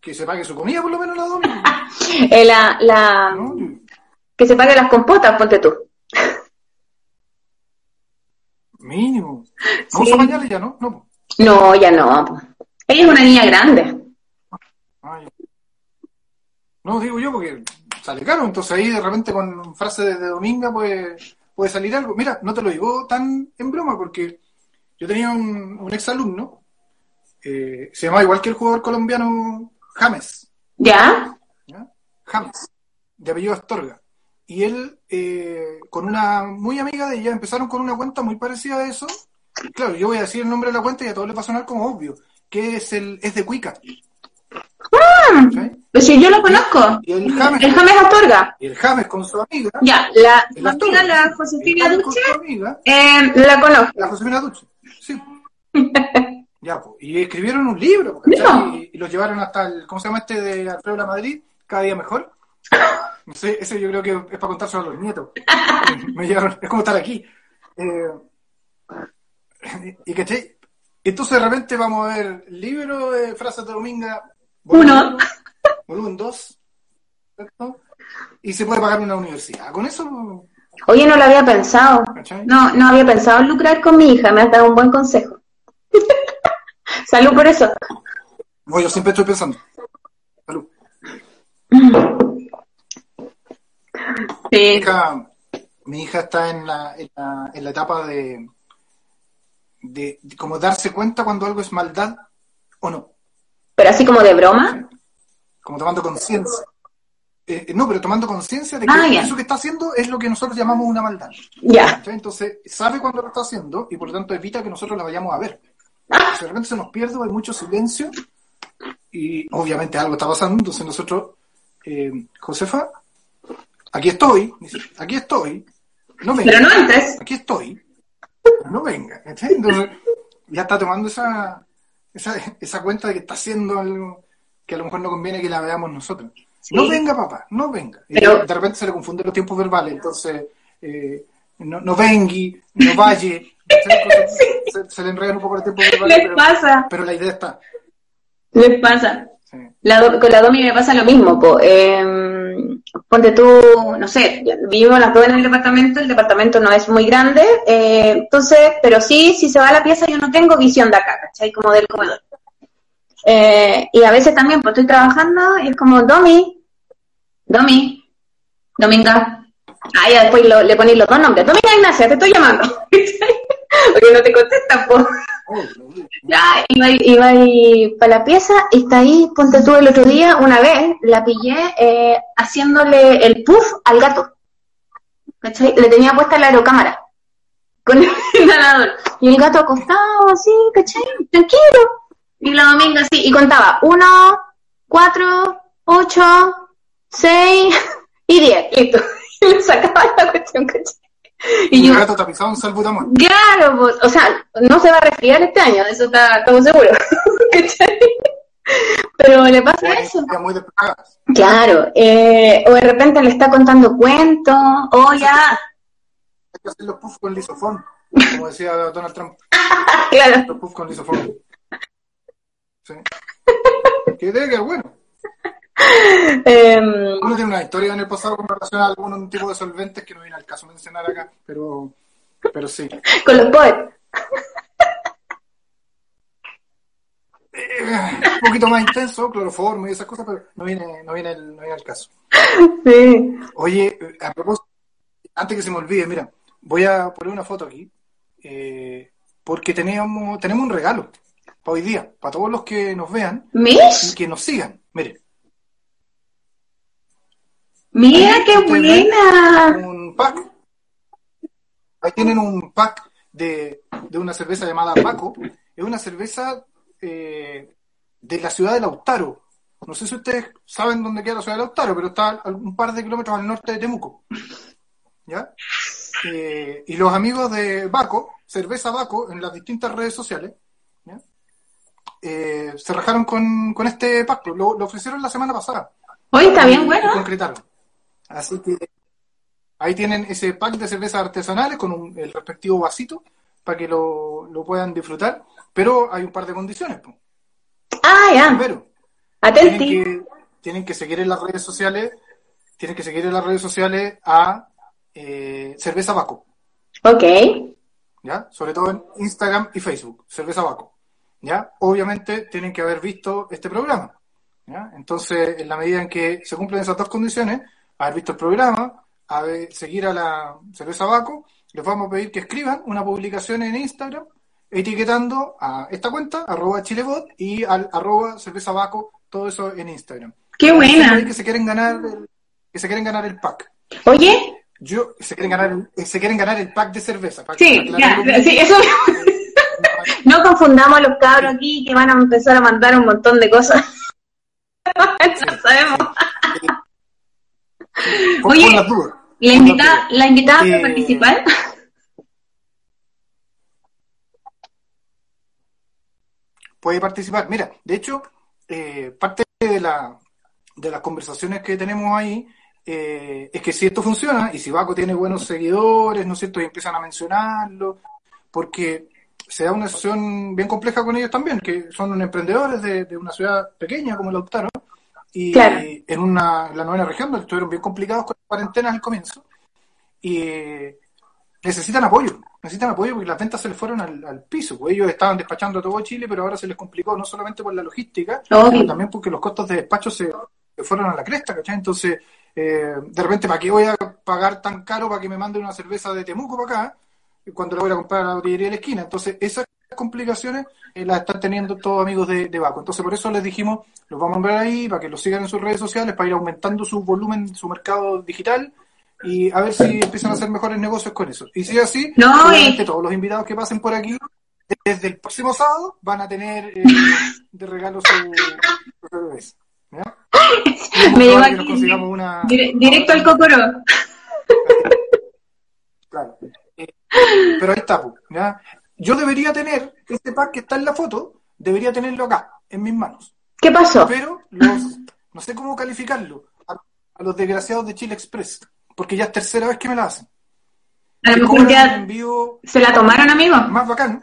que se pague su comida por lo menos la domingo. Eh, la, la, ¿no? Que se pague las compotas, ponte tú. Mínimo. ¿No Sí. usa pañales ya, no? No. No, ya no. po. Ella es una niña grande. Ah. No, digo yo porque sale caro, entonces ahí de repente con frase de, de Dominga puede, puede salir algo. Mira, no te lo digo tan en broma porque yo tenía un, un ex alumno, eh, se llamaba igual que el jugador colombiano James, ¿Ya? ¿ya? James, de apellido Astorga. Y él, eh, con una muy amiga de ella, empezaron con una cuenta muy parecida a eso. Claro, yo voy a decir el nombre de la cuenta y a todos les va a sonar como obvio, que es el es de Cuica. ¿cachai? Pues si yo lo conozco. Y el James, El James Astorga. y el James con su amiga, Ya, la, la amiga, la Josefina Duche, eh, la conozco. la Josefina Duche, sí. ya, pues, y escribieron un libro. No. Y, y lo llevaron hasta el, ¿cómo se llama este de Alfredo La Madrid? Cada día mejor. No sé, ese yo creo que es para contárselo a los nietos. Me llevaron, es como estar aquí. Eh, y ¿cachai? Entonces de repente vamos a ver libro de frases de Dominga. Uno. Volumen 2. Y se puede pagar una universidad. Con eso, Oye, no lo había pensado. ¿cachai? No, no había pensado en lucrar con mi hija. Me has dado un buen consejo. Salud por eso. Bueno, yo siempre estoy pensando. Salud. Mi hija, mi hija está en la, en la, en la etapa de, de, de como darse cuenta cuando algo es maldad o no. Pero así como de broma. Como tomando conciencia. Eh, eh, no, pero tomando conciencia de que Ah, eso que está haciendo es lo que nosotros llamamos una maldad. Ya. Entonces, sabe cuando lo está haciendo y por lo tanto evita que nosotros la vayamos a ver. Ah. Entonces, de repente se nos pierde, hay mucho silencio y obviamente algo está pasando. Entonces, nosotros, eh, Josefa, aquí estoy, aquí estoy, no venga, Pero no entres. aquí estoy, no venga. Entonces, ya está tomando esa, esa, esa cuenta de que está haciendo algo que a lo mejor no conviene que la veamos nosotros. Sí. No venga, papá, no venga. Y de repente se le confunden los tiempos verbales, entonces, eh, no, no vengui, no vaya, ¿cachai? Cosas- se, se le enredan un poco los tiempos verbales, Les pero, pasa. pero la idea está. Les pasa. sí. La con la Domi me pasa lo mismo, po. Eh, ponte tú, no sé, vivimos las dos en el departamento, el departamento no es muy grande, eh, entonces, pero sí, si se va la pieza yo no tengo visión de acá, ¿cachai? Como del comedor. Eh, y a veces también, pues estoy trabajando y es como, Domi, Domi, Dominga. Ah, ya después lo- le ponéis los dos nombres. Dominga Ignacia, te estoy llamando. Porque no te contestan, pues. Ya, iba, iba para la pieza y está ahí, ponte tú el otro día, una vez, la pillé eh, haciéndole el puff al gato. Le tenía puesta la aerocámara con el inhalador. Y el gato acostado así, ¿cachai? Tranquilo. Y la dominga así, y contaba uno, cuatro, ocho, seis y diez. Listo. Y le sacaba la cuestión, ¿cachai? Y yo, gato tapizado en salbutamol. claro, pues, o sea, no se va a resfriar este año, de eso está, estamos seguros. Pero le pasa Bueno, eso. muy. Claro, eh, o de repente le está contando cuentos, o ya, Hay que hacer los puffs con lisofón, como decía Donald Trump. claro, Los puffs con lisofón. Sí. Que debe quedar bueno. em, Uno tiene una historia en el pasado con relación a algún tipo de solventes que no viene al caso mencionar acá, pero, pero sí. con los poets. Eh, un poquito más intenso, cloroformo y esas cosas, pero no viene, no viene, el, no viene al caso. Sí. Oye, eh, a propósito, antes que se me olvide, mira, voy a poner una foto aquí, eh, porque tenemos, tenemos un regalo para hoy día, para todos los que nos vean y ¿Mish? que nos sigan. Mire, Mira qué buena. un pack. Ahí tienen un pack de, de una cerveza llamada Paco. Es una cerveza eh, de la ciudad de Lautaro. No sé si ustedes saben dónde queda la ciudad de Lautaro, pero está a un par de kilómetros al norte de Temuco. ¿Ya? Eh, y los amigos de Baco, Cerveza Baco, en las distintas redes sociales, ¿ya? Eh, se rajaron con, con este pacto. Lo, lo ofrecieron la semana pasada. Hoy está bien bueno. concretaron. Así que ahí tienen ese pack de cervezas artesanales con un- el respectivo vasito para que lo, lo puedan disfrutar. Pero hay un par de condiciones. po. Ah, ya. Tienen que, tienen que seguir en las redes sociales, tienen que seguir en las redes sociales a eh, Cerveza Baco, Ok. ¿ya? Sobre todo en Instagram y Facebook, Cerveza Baco, ¿ya? Obviamente tienen que haber visto este programa, ¿ya? Entonces, en la medida en que se cumplen esas dos condiciones, haber visto el programa, haber- seguir a la Cerveza Baco, les vamos a pedir que escriban una publicación en Instagram etiquetando a esta cuenta, arroba chilebot, y al arroba cerveza Baco, todo eso en Instagram. Qué buena. Que se quieren ganar el, que se quieren ganar el pack. Oye, Yo se quieren ganar el, eh, se quieren ganar el pack de cerveza. sí, ya, sí, eso. No confundamos a los cabros aquí que van a empezar a mandar un montón de cosas. No sabemos. Por- Oye, por las dudas. La invitada, la invitada Eh, participar. puede participar. Mira, de hecho, eh, parte de, la, de las conversaciones que tenemos ahí eh, es que si esto funciona y si Baco tiene buenos seguidores, ¿no es cierto? Y empiezan a mencionarlo, porque se da una situación bien compleja con ellos también, que son emprendedores de, de una ciudad pequeña como Lautaro, y Claro. en, una, la novena región, donde estuvieron bien complicados con las cuarentenas al comienzo, y eh, necesitan apoyo, necesitan apoyo porque las ventas se les fueron al, al piso, pues ellos estaban despachando a todo Chile, pero ahora se les complicó no solamente por la logística, Obvio. sino también porque los costos de despacho se, se fueron a la cresta, ¿cachai? Entonces, eh, de repente, ¿para qué voy a pagar tan caro para que me manden una cerveza de Temuco para acá? cuando la voy a comprar a la botillería de la esquina. Entonces, esas complicaciones eh, las están teniendo todos amigos de, de Baco. Entonces, por eso les dijimos, los vamos a ver ahí, para que los sigan en sus redes sociales, para ir aumentando su volumen, su mercado digital, y a ver si empiezan a hacer mejores negocios con eso. Y si es así, No, y- todos los invitados que pasen por aquí, desde el próximo sábado, van a tener eh, de regalo su, directo al cocoro. Claro. Eh, pero ahí está, ¿ya? Yo debería tener este pack que está en la foto, debería tenerlo acá, en mis manos. ¿Qué pasó? Pero los, no sé cómo calificarlo a, a los desgraciados de Chile Express, porque ya es tercera vez que me la hacen. A lo mejor ya envío se la tomaron, amigo. más bacán.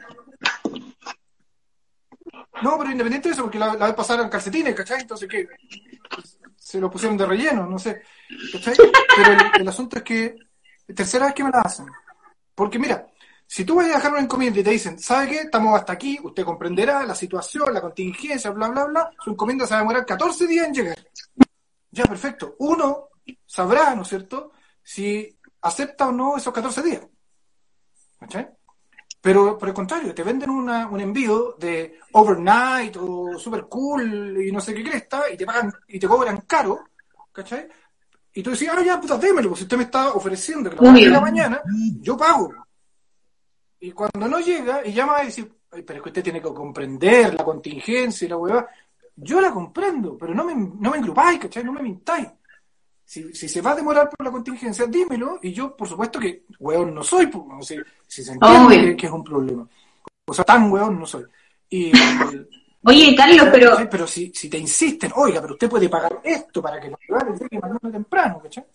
No, pero independiente de eso, porque la, la vez pasada eran calcetines, ¿cachai? Entonces, ¿qué? Se lo pusieron de relleno, no sé. ¿Cachai? Pero el, el asunto es que es tercera vez que me la hacen. Porque mira, si tú vas a dejar una encomienda y te dicen, ¿sabe qué? Estamos hasta aquí, usted comprenderá la situación, la contingencia, bla, bla, bla, su encomienda se va a demorar 14 días en llegar. Ya, perfecto. Uno sabrá, ¿no es cierto?, si acepta o no esos 14 días. ¿Cachai? Pero por el contrario, te venden una, un envío de overnight o super cool y no sé qué cresta y te pagan y te cobran caro, ¿cachai? Y tú decís, ah, ya, puta, démelo, pues si usted me está ofreciendo que la mañana, yo pago. Y cuando no llega y llama a decir, "Ay, pero es que usted tiene que comprender la contingencia y la hueá, yo la comprendo, pero no me, no me engrupáis, ¿cachai? No me mintáis. si, si se va a demorar por la contingencia, dímelo, y yo, por supuesto que weón no soy, pues, si se entiende que, que es un problema. O sea, tan weón no soy. Y, Oye, Carlos, pero pero si, si te insisten, oiga, pero usted puede pagar esto para que rivales lleguen mañana temprano, ¿cachai?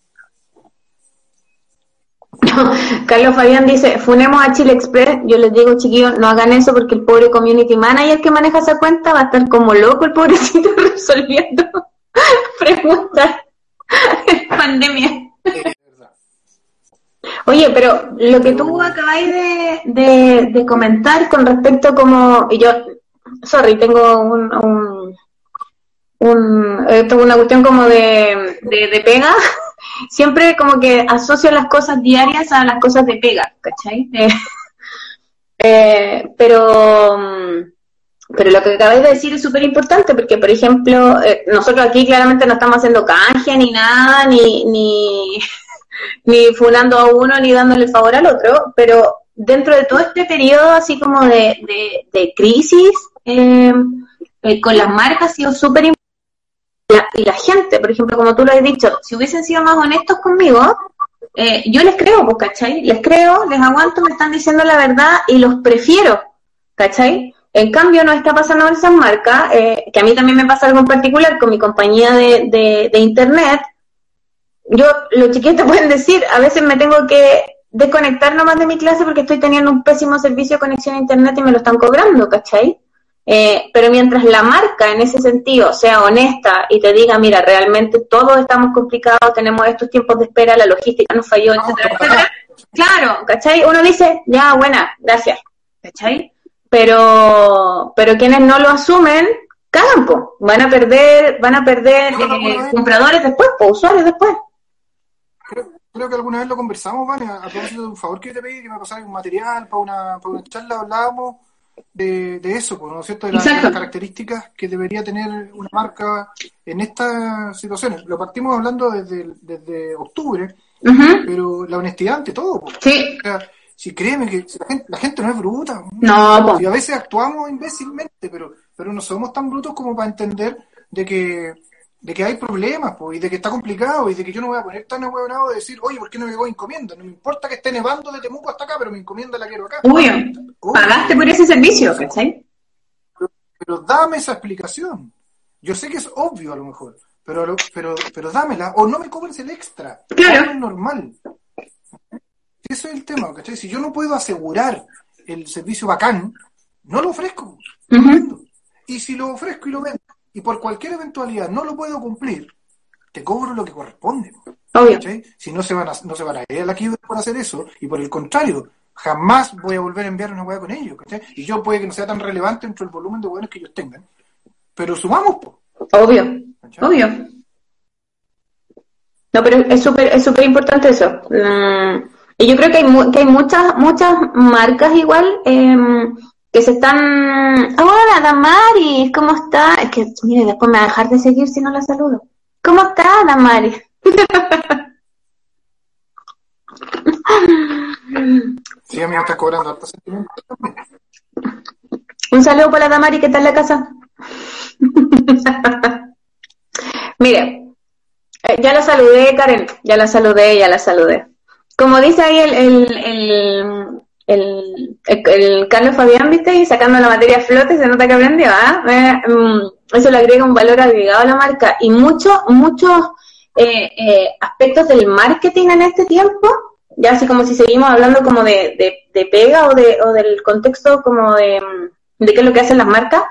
Carlos Fabián dice, funemos a Chile Express. Yo les digo, chiquillos, no hagan eso porque el pobre community manager que maneja esa cuenta va a estar como loco el pobrecito resolviendo preguntas pandemia. Oye, pero lo que tú acabáis de, de, de comentar con respecto como, y yo, sorry, tengo un, un, un eh, tengo una cuestión como de, de, de pega, siempre como que asocio las cosas diarias a las cosas de pega, ¿cachai? Eh, eh, pero, mm, pero lo que acabáis de decir es súper importante porque, por ejemplo, eh, nosotros aquí claramente no estamos haciendo canje ni nada, ni, ni, ni funando a uno ni dándole favor al otro, pero dentro de todo este periodo así como de, de, crisis eh, con las marcas ha sido súper. La- y la gente, por ejemplo, como tú lo has dicho, si hubiesen sido más honestos conmigo, eh, yo les creo, pues, ¿cachai? Les creo, les aguanto, me están diciendo la verdad y los prefiero, ¿cachai? En cambio, no está pasando con esas marcas, eh, que a mí también me pasa algo en particular con mi compañía de, de, de internet. Yo, los chiquillos te pueden decir, a veces me tengo que desconectar nomás de mi clase porque estoy teniendo un pésimo servicio de conexión a internet y me lo están cobrando, ¿cachai? Eh, pero mientras la marca en ese sentido sea honesta y te diga, mira, realmente todos estamos complicados, tenemos estos tiempos de espera, la logística nos falló, etcétera, etcétera. Claro, ¿cachai? Uno dice, ya, buena, gracias, ¿cachai? Pero, pero quienes no lo asumen, cagan, po. Van a perder, van a perder eh, compradores después, po, usuarios después. Creo, creo que alguna vez lo conversamos, Vane, a propósito de un favor que yo te pedí, que me pasara un material para una, para una charla, hablábamos de, de eso, pues, ¿no es cierto? De las, características que debería tener una marca en estas situaciones. Lo partimos hablando desde, desde octubre, pero la honestidad ante todo, pues. Sí, O sea, si créeme que la, gente, la gente no es bruta. No, po. Y a veces actuamos imbécilmente, pero, pero no somos tan brutos como para entender de que, de que hay problemas, po, y de que está complicado, y de que yo no voy a poner tan ahueonado de decir, oye, ¿por qué no me llegó encomienda? No me importa que esté nevando de Temuco hasta acá, pero mi encomienda la quiero acá. obvio. Obvio. Pagaste por ese servicio, ¿cachai? Pero dame esa explicación. Yo sé que es obvio a lo mejor, pero, pero, pero dámela, o no me cobres el extra. Claro. Hazlo normal. Ese es el tema, ¿cachai? Si yo no puedo asegurar el servicio bacán, no lo ofrezco. Y si lo ofrezco y lo vendo, y por cualquier eventualidad no lo puedo cumplir, te cobro lo que corresponde. Obvio. Si no se van a, no se van a ir a la quiebra por hacer eso, y por el contrario, jamás voy a volver a enviar una hueá con ellos. Y yo puede que no sea tan relevante dentro del volumen de hueones que ellos tengan, pero sumamos, po, Obvio. Obvio. No, pero es súper es súper importante eso. Y yo creo que hay, mu- que hay muchas muchas marcas igual em, que se están... Hola, Damaris, ¿cómo está? Es que, mire, después me va a dejar de seguir si no la saludo. ¿Cómo está, Damaris? Sí, a mí me está cobrando harto sentimiento. Un saludo para Damari, ¿qué tal la casa? Mire, eh, ya la saludé, Karen, ya la saludé, ya la saludé. Como dice ahí el, el, el, el, el- Carlos Fabián, ¿viste? Y sacando la materia flote, se nota que aprendió, ¿ah? Mm, eso le agrega un valor agregado a la marca. Y muchos, muchos eh, eh, aspectos del marketing en este tiempo, ya así como si seguimos hablando como de, de, de pega o, de, o del contexto como de, mm, de qué es lo que hacen las marcas,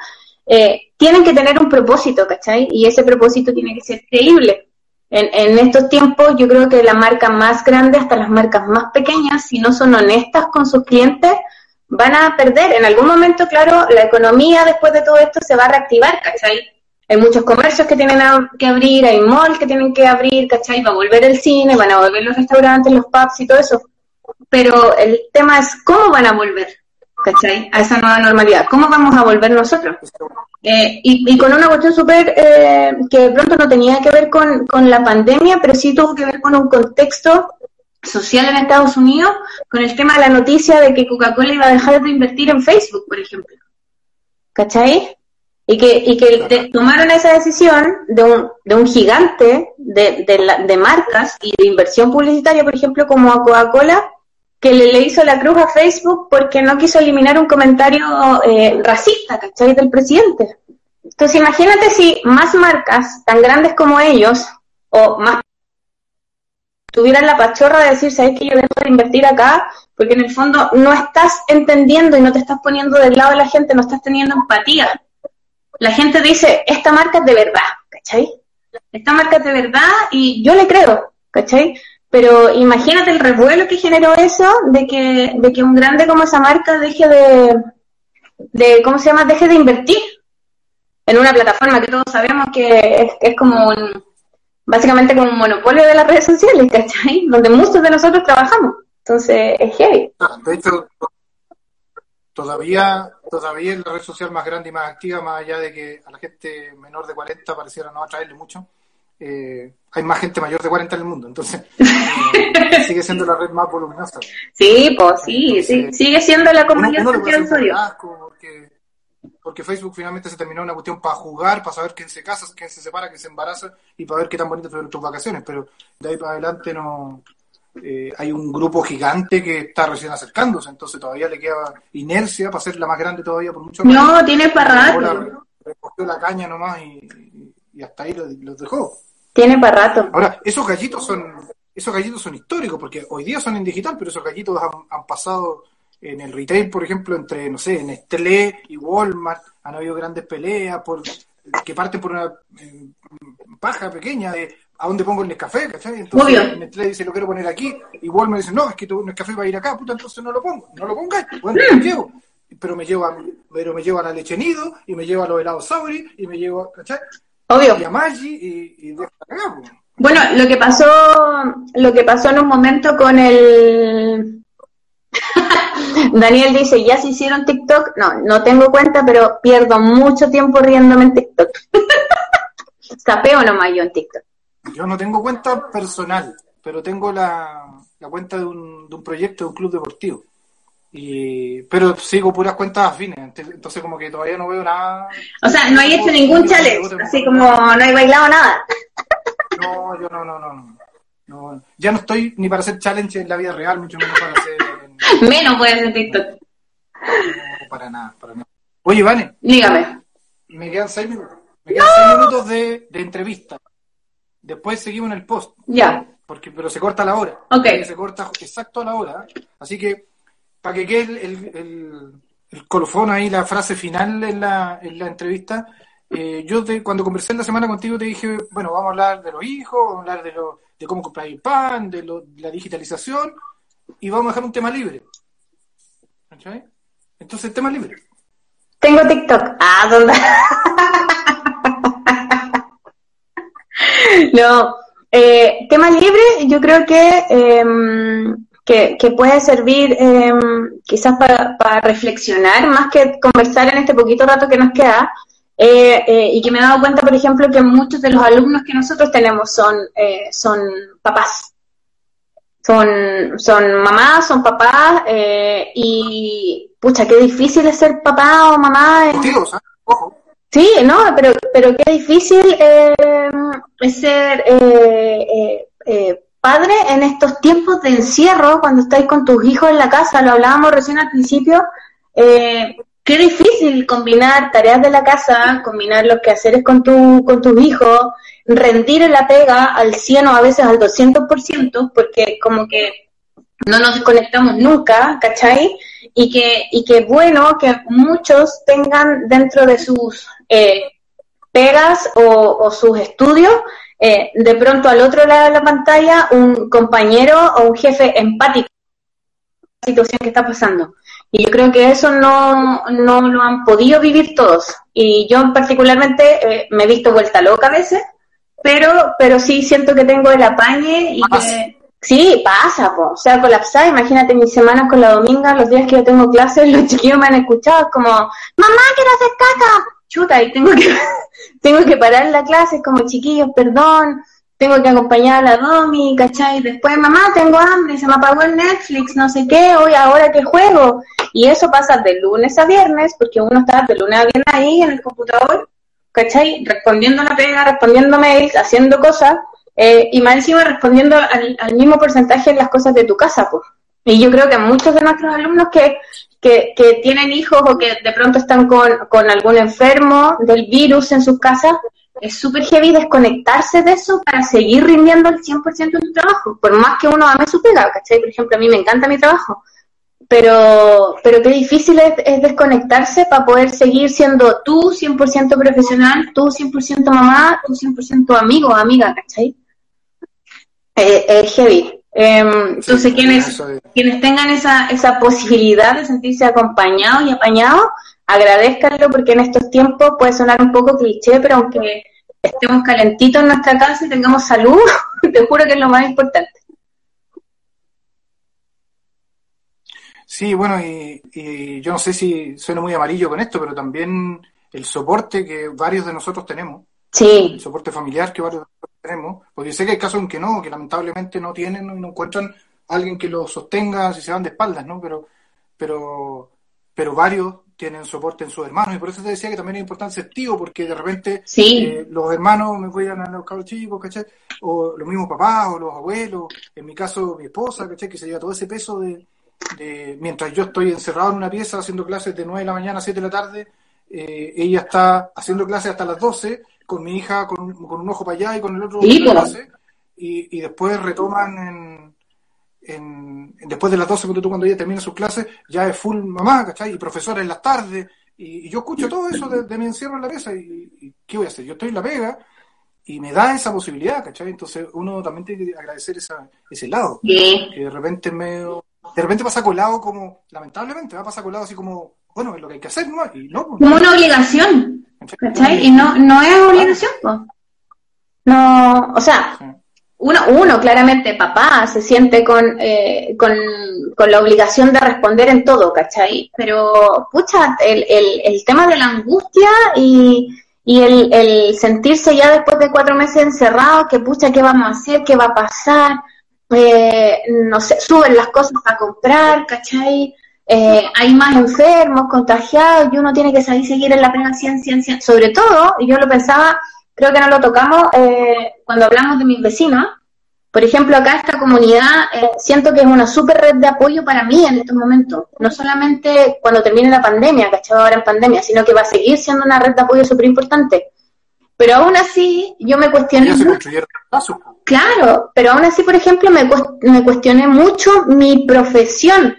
eh, tienen que tener un propósito, ¿cachai? Y ese propósito tiene que ser creíble. En, en estos tiempos yo creo que la marca más grande, hasta las marcas más pequeñas, si no son honestas con sus clientes, van a perder. En algún momento, claro, la economía después de todo esto se va a reactivar, ¿cachai? Hay muchos comercios que tienen que abrir, hay malls que tienen que abrir, ¿cachai? Va a volver el cine, van a volver los restaurantes, los pubs y todo eso. Pero el tema es cómo van a volver, ¿cachai? A esa nueva normalidad. ¿Cómo vamos a volver nosotros? Eh, y, con una cuestión súper eh, que de pronto no tenía que ver con, con la pandemia, pero sí tuvo que ver con un contexto social en Estados Unidos, con el tema de la noticia de que Coca-Cola iba a dejar de invertir en Facebook, por ejemplo. ¿Cachai? Y que, y que tomaron esa decisión de un, de un gigante de, de, de marcas y de inversión publicitaria, por ejemplo, como Coca-Cola, que le, hizo la cruz a Facebook porque no quiso eliminar un comentario eh, racista, ¿cachai? Del presidente. Entonces imagínate si más marcas tan grandes como ellos, o más tuvieran la pachorra de decir, ¿sabes que yo dejo de invertir acá? Porque en el fondo no estás entendiendo y no te estás poniendo del lado de la gente, no estás teniendo empatía. La gente dice, esta marca es de verdad, ¿cachai? Esta marca es de verdad y yo le creo, ¿cachai? Pero imagínate el revuelo que generó eso de que, de que un grande como esa marca deje de, de, ¿cómo se llama? Deje de invertir en una plataforma que todos sabemos que es, es como un, básicamente como un monopolio de las redes sociales, ¿cachai? Donde muchos de nosotros trabajamos. Entonces, es heavy. Ah, De hecho, todavía, todavía es la red social más grande y más activa, más allá de que a la gente menor de 40 pareciera no atraerle mucho. Eh, hay más gente mayor de 40 en el mundo, entonces eh, sigue siendo la red más voluminosa. Sí, pues sí, sí, sigue siendo la comunidad uno porque, porque Facebook finalmente se terminó una cuestión para jugar, para saber quién se casa, quién se separa, quién se embaraza y para ver qué tan bonitas fueron tus vacaciones. Pero de ahí para adelante no eh, hay un grupo gigante que está recién acercándose, entonces todavía le queda inercia para ser la más grande todavía por mucho No, tiene para rato. recogió la caña nomás y, y- hasta ahí los, los dejó. Tiene para rato. Ahora, esos gallitos son esos gallitos son históricos porque hoy día son en digital, pero esos gallitos han, han pasado en el retail, por ejemplo, entre, no sé, Nestlé y Walmart, han habido grandes peleas por que parten por una eh, paja pequeña de a dónde pongo el Nescafé, ¿cachai? Entonces. Nestlé dice lo quiero poner aquí y Walmart dice no, es que tu Nescafé va a ir acá, puta, entonces no lo pongo, no lo pongas, bueno, lo llevo. Pero me llevo a, pero me llevo a la leche nido y me llevo a los helados Sauri y me llevo, ¿cachai? Obvio. Y a Maggi y, y. Bueno, lo que pasó, lo que pasó en un momento con el Daniel dice, ¿ya se hicieron TikTok? No, no tengo cuenta, pero pierdo mucho tiempo riéndome en TikTok. Sapeo nomás yo en TikTok. Yo no tengo cuenta personal, pero tengo la, la cuenta de un, de un proyecto de un club deportivo. Y, pero sigo puras cuentas afines, ent- entonces como que todavía no veo nada. O sea, no hay hecho ningún challenge, así como no hay bailado nada. No, yo no, no, no, no. Ya no estoy ni para hacer challenge en la vida real, mucho menos para hacer en- Menos a hacer TikTok. no, para nada, para nada. Oye, Vane, Dígame. me quedan seis minutos. Me quedan seis minutos de, de entrevista. Después seguimos en el post. Ya. porque pero se corta la hora. Ok. Se corta exacto a la hora. Así que, para que quede el, el, colofón ahí, la frase final en la, en la entrevista, eh, yo te- cuando conversé la semana contigo te dije, bueno, vamos a hablar de los hijos, vamos a hablar de, lo, de cómo comprar el pan, de, lo- de la digitalización, y vamos a dejar un tema libre. Entonces, tema libre. Tengo TikTok. Ah, ¿dónde? no. Eh, tema libre, yo creo que, em, que, que puede servir em, quizás para, para reflexionar más que conversar en este poquito rato que nos queda. Eh, eh, y que me he dado cuenta, por ejemplo, que muchos de los alumnos que nosotros tenemos son, eh, son papás. Son, son mamás, son papás, eh, y pucha, qué difícil es ser papá o mamá. Sí, no, pero, pero qué difícil eh, es ser eh, padre en estos tiempos de encierro, cuando estáis con tus hijos en la casa, lo hablábamos recién al principio, eh, qué difícil combinar tareas de la casa, combinar los quehaceres con, tu, con tus hijos, rendir en la pega al 100 o a veces al 200%, porque como que no nos desconectamos nunca, ¿cachai? Y que, y que bueno que muchos tengan dentro de sus eh, pegas o sus estudios, eh, de pronto al otro lado de la pantalla, un compañero o un jefe empático la situación que está pasando. Y yo creo que eso no, no lo han podido vivir todos. Y yo particularmente eh, me he visto vuelta loca a veces, pero, pero sí siento que tengo el apañe y que... Sí, pasa, po. o sea, colapsada, imagínate mis semanas con la dominga, los días que yo tengo clases, los chiquillos me han escuchado, es como, mamá, quiero hacer caca, chuta, y tengo que, tengo que parar la clase, como, chiquillos, perdón, tengo que acompañar a la Domi, ¿cachai? Después, mamá, tengo hambre, se me apagó el Netflix, no sé qué, hoy, ahora que juego. Y eso pasa de lunes a viernes, porque uno está de lunes a viernes ahí en el computador, ¿cachai? Respondiendo la pega, respondiendo mails, haciendo cosas, eh, y más encima respondiendo al, al mismo porcentaje en las cosas de tu casa, pues. Y yo creo que muchos de nuestros alumnos que, que, que tienen hijos o que de pronto están con, con algún enfermo del virus en sus casas, es súper heavy desconectarse de eso para seguir rindiendo el 100% en tu trabajo, por más que uno ame su pega, ¿cachai? Por ejemplo, a mí me encanta mi trabajo, pero, pero qué difícil es, es desconectarse para poder seguir siendo tú 100% profesional, tú 100% mamá, tú 100% amigo, amiga, ¿cachai? Eh, es heavy. Em, entonces, quienes, quienes tengan esa, esa posibilidad de sentirse acompañados y apañados, agradezcanlo porque en estos tiempos puede sonar un poco cliché, pero aunque estemos calentitos en nuestra casa y tengamos salud, te juro que es lo más importante. Sí, bueno, y, y yo no sé si suena muy amarillo con esto, pero también el soporte que varios de nosotros tenemos, Sí, el soporte familiar que varios tenemos, porque sé que hay casos en que no, que lamentablemente no tienen y no encuentran a alguien que los sostenga si se van de espaldas, ¿no? Pero, pero, pero varios tienen soporte en sus hermanos y por eso te decía que también es importante ser tío, porque de repente Sí. eh, los hermanos me cuidan a los cabros chicos, ¿cachai? O los mismos papás o los abuelos, en mi caso mi esposa, ¿cachai? Que se lleva todo ese peso de, de- mientras yo estoy encerrado en una pieza haciendo clases de 9 de la mañana a 7 de la tarde, eh, ella está haciendo clases hasta las 12, con mi hija con un, con un ojo para allá y con el otro Sí, clase, y, y después retoman en, en- después de las 12, cuando tú cuando ella termina sus clases, ya es full mamá, ¿cachai? Y profesora en las tardes, y, y yo escucho todo eso de, de mi encierro en la pieza, y, y ¿qué voy a hacer? Yo estoy en la pega, y me da esa posibilidad, ¿cachai? Entonces uno también tiene que agradecer esa, ese lado que de repente medio, de repente pasa colado como, lamentablemente, va a pasar colado así como, bueno, es lo que hay que hacer, ¿no? Y no, pues, como una obligación, ¿cachai? Y no, no es obligación. No, o sea, uno, uno claramente, papá, se siente con, eh, con, con la obligación de responder en todo, ¿cachai? Pero, pucha, el, el, el tema de la angustia y, y el, el sentirse ya después de cuatro meses encerrado, que pucha, ¿qué vamos a hacer? ¿Qué va a pasar? Eh, no sé, suben las cosas a comprar, ¿cachai? Eh, hay más enfermos, contagiados, y uno tiene que salir seguir en la pena ciencia, ciencia. Sobre todo, y yo lo pensaba, creo que no lo tocamos eh, cuando hablamos de mis vecinos. Por ejemplo, acá esta comunidad eh, siento que es una súper red de apoyo para mí en estos momentos. No solamente cuando termine la pandemia, ¿cachai? Ahora en pandemia, sino que va a seguir siendo una red de apoyo súper importante. Pero aún así, yo me cuestioné. Claro, pero aún así, por ejemplo, me, cues- me cuestioné mucho mi profesión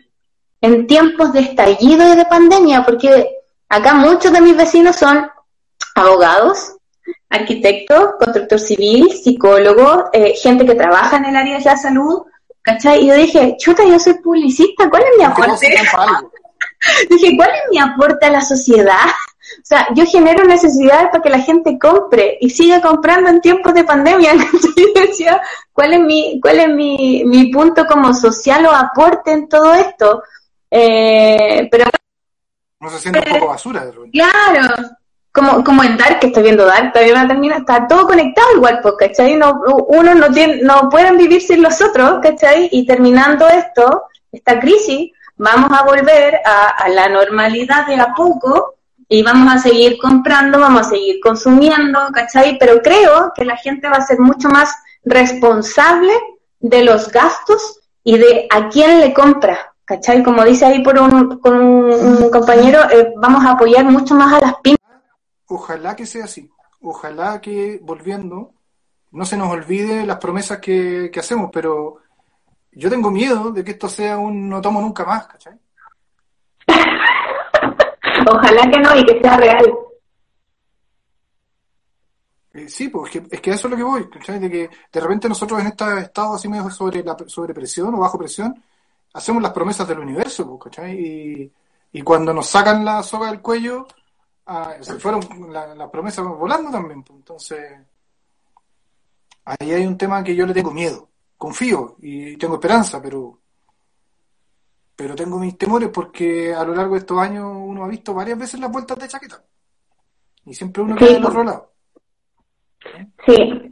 en tiempos de estallido y de pandemia, porque acá muchos de mis vecinos son abogados, arquitectos, constructor civil, psicólogos, eh, gente que trabaja en el área de la salud, ¿cachai? Y yo dije, chuta, yo soy publicista, ¿cuál es mi aporte? Dije, ¿cuál es mi aporte a la sociedad? O sea, yo genero necesidades para que la gente compre y siga comprando en tiempos de pandemia. ¿cuál es mi, cuál es mi, mi punto como social o aporte en todo esto? Eh, pero No se siente un poco basura de repente. claro, como, como en Dark, que estoy viendo Dark, todavía no termina, está todo conectado igual, pues, ¿cachai? No, uno no tiene, no pueden vivir sin los otros, ¿cachai? Y terminando esto, esta crisis, vamos a volver a, a la normalidad de a poco y vamos a seguir comprando, vamos a seguir consumiendo, ¿cachai? Pero creo que la gente va a ser mucho más responsable de los gastos y de a quién le compra, ¿cachai? Como dice ahí por un, con un, un compañero, eh, vamos a apoyar mucho más a las pymes. Ojalá que sea así. Ojalá que, volviendo, no se nos olvide las promesas que, que hacemos, pero yo tengo miedo de que esto sea un no tomo nunca más, ¿cachai? Ojalá que no y que sea real. Eh, sí, pues es que, es que eso es lo que voy, ¿cachai? De que de repente nosotros en este estado así medio sobre, la, sobre presión o bajo presión, hacemos las promesas del universo, ¿cachai? Y, y cuando nos sacan la soga del cuello, ah, se fueron la- las promesas volando también. Entonces, ahí hay un tema que yo le tengo miedo. Confío y tengo esperanza, pero pero tengo mis temores porque a lo largo de estos años uno ha visto varias veces las vueltas de chaqueta. Y siempre uno Sí. queda del otro lado. Sí.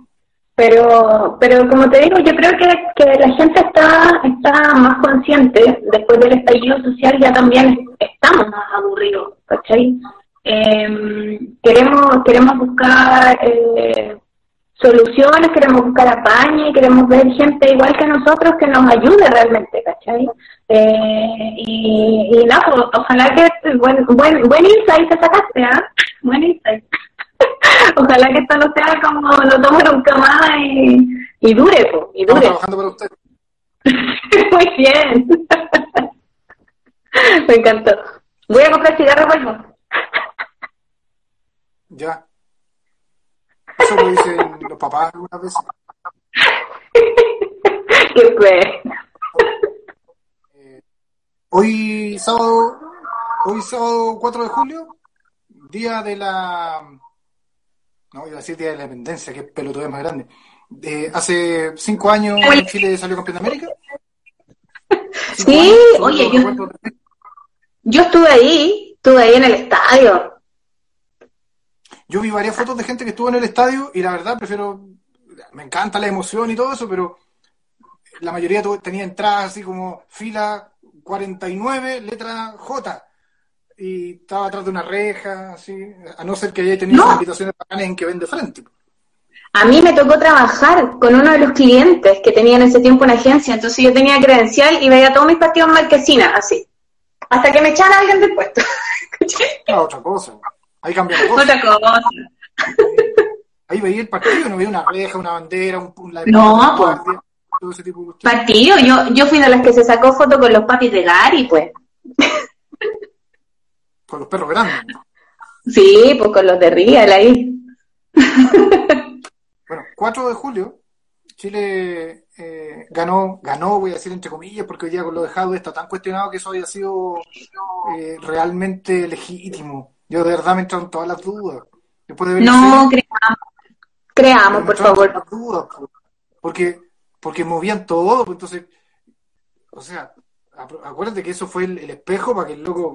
Pero, pero como te digo, yo creo que, que la gente está, está más consciente, después del estallido social ya también estamos más aburridos, ¿cachai? Eh, queremos, queremos buscar eh, soluciones, queremos buscar apañe, queremos ver gente igual que nosotros que nos ayude realmente, ¿cachai? Eh, y, y pues, ojalá que, buen, buen, buen insight te sacaste, ¿ah? Buen insight. ojalá que esto no sea como lo tomo nunca más y, y dure, pues, y dure. trabajando para usted. Muy bien. Me encantó. Voy a comprar cigarros, vuelvo. Ya. Eso lo dicen los papás algunas veces. Qué bueno. Hoy sábado, hoy sábado 4 de julio, día de la... No, iba a decir día de la independencia, que pelotudez más grande. Eh, hace cinco años Chile salió campeón de América. Cinco Sí, años, oye, yo- Yo estuve ahí, estuve ahí en el estadio. Yo vi varias fotos de gente que estuvo en el estadio y la verdad prefiero, me encanta la emoción y todo eso, pero la mayoría tenía entradas así como fila 49, letra J, y estaba atrás de una reja, así, a no ser que haya tenido No. invitaciones en que vende frente. A mí me tocó trabajar con uno de los clientes que tenía en ese tiempo una agencia, entonces yo tenía credencial y veía todos mis partidos en marquesina, así. Hasta que me echaran alguien del puesto. Ah, otra cosa. Ahí cambia la cosa. Otra cosa. Ahí veía el partido, no veía una reja, una bandera, un, la No, guardia, todo ese tipo de. Partido, yo, yo fui de las que se sacó foto con los papis de Gary, pues. Con los perros grandes. Sí, pues con los de Real ahí. Bueno, 4 de julio, Chile eh, ganó, ganó, voy a decir entre comillas, porque hoy día con lo dejado está tan cuestionado que eso haya sido eh, realmente legítimo. Yo de verdad me entraron todas las dudas. Después de ver la No, creamos. Creamos, por favor. todas las dudas, po. porque, porque movían todo, pues, entonces, o sea, acu- acuérdate que eso fue el, el espejo para que el loco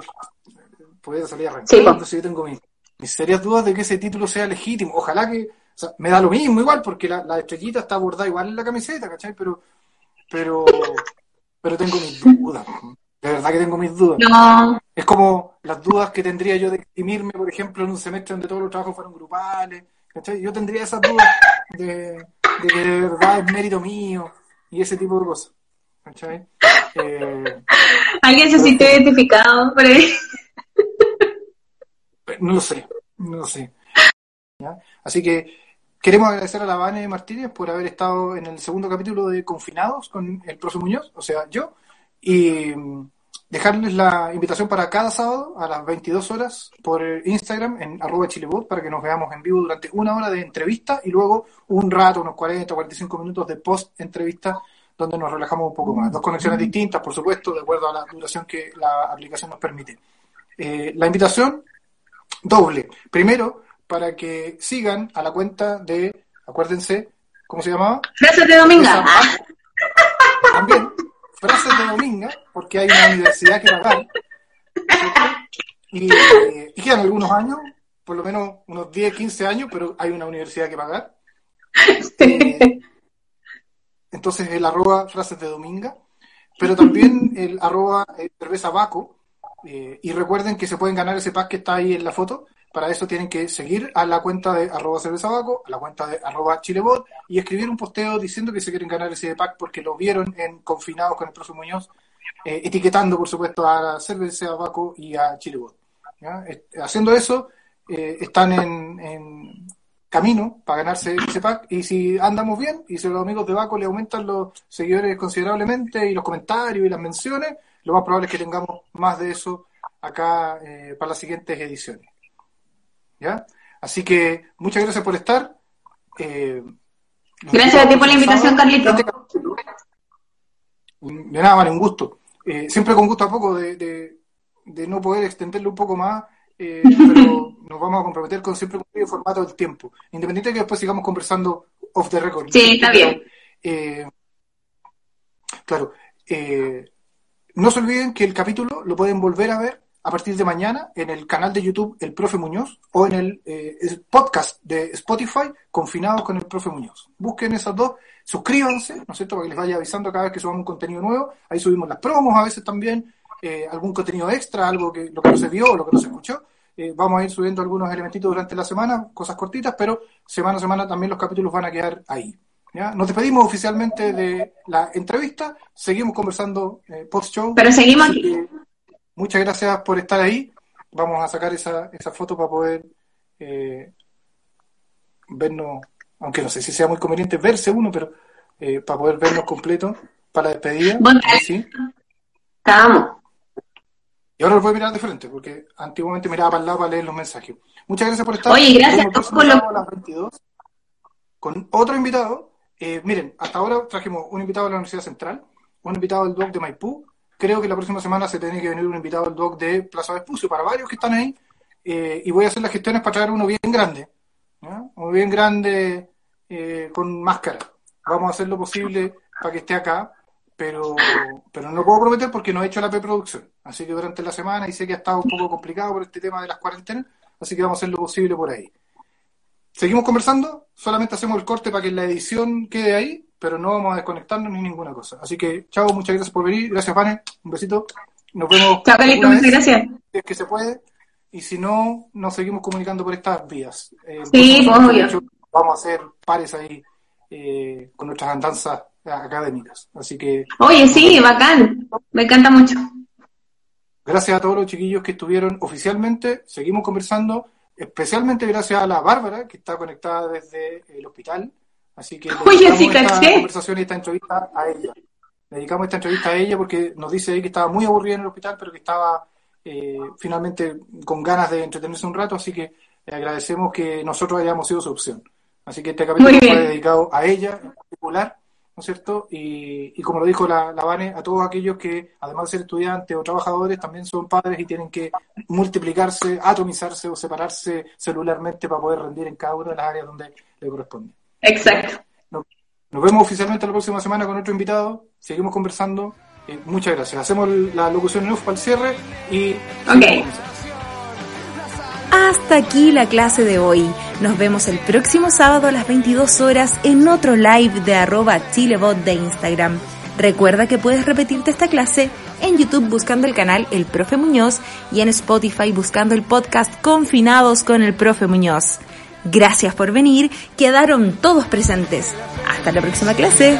pudiera salir a arrancar. Sí. Entonces yo tengo mis, mis serias dudas de que ese título sea legítimo. Ojalá que, o sea, me da lo mismo igual, porque la, la estrellita está bordada igual en la camiseta, ¿cachai? Pero, pero, pero tengo mis dudas. De verdad que tengo mis dudas. No, Es como las dudas que tendría yo de eximirme, por ejemplo, en un semestre donde todos los trabajos fueron grupales. ¿cachai? Yo tendría esas dudas de, de que de verdad es mérito mío y ese tipo de cosas. ¿cachai? Eh, alguien se sintió identificado por ahí. No lo sé, no lo sé. Así que queremos agradecer a la Vane Martínez por haber estado en el segundo capítulo de Confinados con el profe Muñoz, o sea, yo, y dejarles la invitación para cada sábado a las 22 horas por Instagram en arroba chilebot para que nos veamos en vivo durante una hora de entrevista y luego un rato, unos 40 o 45 minutos de post entrevista donde nos relajamos un poco más. Dos conexiones distintas, por supuesto, de acuerdo a la duración que la aplicación nos permite. Eh, la invitación doble. Primero, para que sigan a la cuenta de, acuérdense, ¿cómo se llamaba? Frases de Dominga. También, frases de Dominga, porque hay una universidad que pagar. Y, eh, y quedan algunos años, por lo menos unos 10, 15 años, pero hay una universidad que pagar. Eh, entonces el arroba frases de Dominga, pero también el arroba eh, cerveza Baco. Eh, y recuerden que se pueden ganar ese pack que está ahí en la foto. Para eso tienen que seguir a la cuenta de arroba cerveza Baco, a la cuenta de arroba chilebot y escribir un posteo diciendo que se quieren ganar ese pack porque lo vieron en Confinados con el profe Muñoz, eh, etiquetando por supuesto a la cerveza Baco y a Chilebot. Eh, Haciendo eso, eh, están en, en camino para ganarse ese pack y si andamos bien y si los amigos de Baco le aumentan los seguidores considerablemente y los comentarios y las menciones, lo más probable es que tengamos más de eso acá eh, para las siguientes ediciones. ¿Ya? Así que muchas gracias por estar. Eh, Gracias a ti por la invitación, sábado. Carlito. De nada, vale, un gusto. Eh, siempre con gusto a poco de, de, de no poder extenderlo un poco más, pero nos vamos a comprometer con siempre cumplir el formato del tiempo. Independiente de que después sigamos conversando off the record. Sí, está bien. Claro. eh, no se olviden que el capítulo lo pueden volver a ver a partir de mañana en el canal de YouTube El Profe Muñoz o en el eh, podcast de Spotify Confinados con el Profe Muñoz. Busquen esas dos, suscríbanse, ¿no es cierto?, para que les vaya avisando cada vez que subamos un contenido nuevo. Ahí subimos las promos a veces también, eh, algún contenido extra, algo que lo que no se vio o lo que no se escuchó. Eh, vamos a ir subiendo algunos elementitos durante la semana, cosas cortitas, pero semana a semana también los capítulos van a quedar ahí. ¿Ya? Nos despedimos oficialmente de la entrevista, seguimos conversando eh, post-show. Pero seguimos aquí. Muchas gracias por estar ahí. Vamos a sacar esa, esa foto para poder eh, vernos, aunque no sé si sea muy conveniente verse uno, pero eh, para poder vernos completo para la despedida. Bueno, sí. Estábamos. Y ahora lo voy a mirar de frente, porque antiguamente miraba para el lado para leer los mensajes. Muchas gracias por estar. Oye, gracias el próximo por lo- sábado a las 22 con otro invitado. Eh, miren, hasta ahora trajimos un invitado de la Universidad Central, un invitado del DOC de Maipú. Creo que la próxima semana se tiene que venir un invitado del DOC de Plaza Vespucio para varios que están ahí. Eh, y voy a hacer las gestiones para traer uno bien grande, ¿ya? uno bien grande eh, con máscara. Vamos a hacer lo posible para que esté acá, pero, pero no lo puedo prometer porque no he hecho la preproducción. Así que durante la semana, y sé que ha estado un poco complicado por este tema de las cuarentenas, así que vamos a hacer lo posible por ahí. Seguimos conversando, solamente hacemos el corte para que la edición quede ahí, pero no vamos a desconectarnos ni ninguna cosa. Así que, chao, muchas gracias por venir, gracias, Vane, un besito. Nos vemos. Chao, alguna muchas gracias. si es que se puede, y si no, nos seguimos comunicando por estas vías. Eh, Sí, obvio. hecho, Vamos a hacer pares ahí eh, con nuestras andanzas académicas. Así que Oye, sí, bacán. Me encanta mucho. Gracias a todos los chiquillos que estuvieron oficialmente. Seguimos conversando, especialmente gracias a la Bárbara, que está conectada desde el hospital. Así que Oye, dedicamos sí, esta caché. conversación y esta entrevista a ella. Le dedicamos esta entrevista a ella porque nos dice que estaba muy aburrida en el hospital, pero que estaba eh, finalmente con ganas de entretenerse un rato. Así que le agradecemos que nosotros hayamos sido su opción. Así que este capítulo fue dedicado a ella en particular, ¿no es cierto? Y, y como lo dijo la, la Vane, a todos aquellos que, además de ser estudiantes o trabajadores, también son padres y tienen que multiplicarse, atomizarse o separarse celularmente para poder rendir en cada una de las áreas donde le corresponde. Exacto. Nos, nos vemos oficialmente la próxima semana con otro invitado, seguimos conversando. Eh, muchas gracias. Hacemos la locución en off para el cierre y... Ok. Hasta aquí la clase de hoy. Nos vemos el próximo sábado a las 22 horas en otro live de arroba chilebot de Instagram. Recuerda que puedes repetirte esta clase en YouTube buscando el canal El Profe Muñoz y en Spotify buscando el podcast Confinados con el Profe Muñoz. Gracias por venir, quedaron todos presentes. Hasta la próxima clase.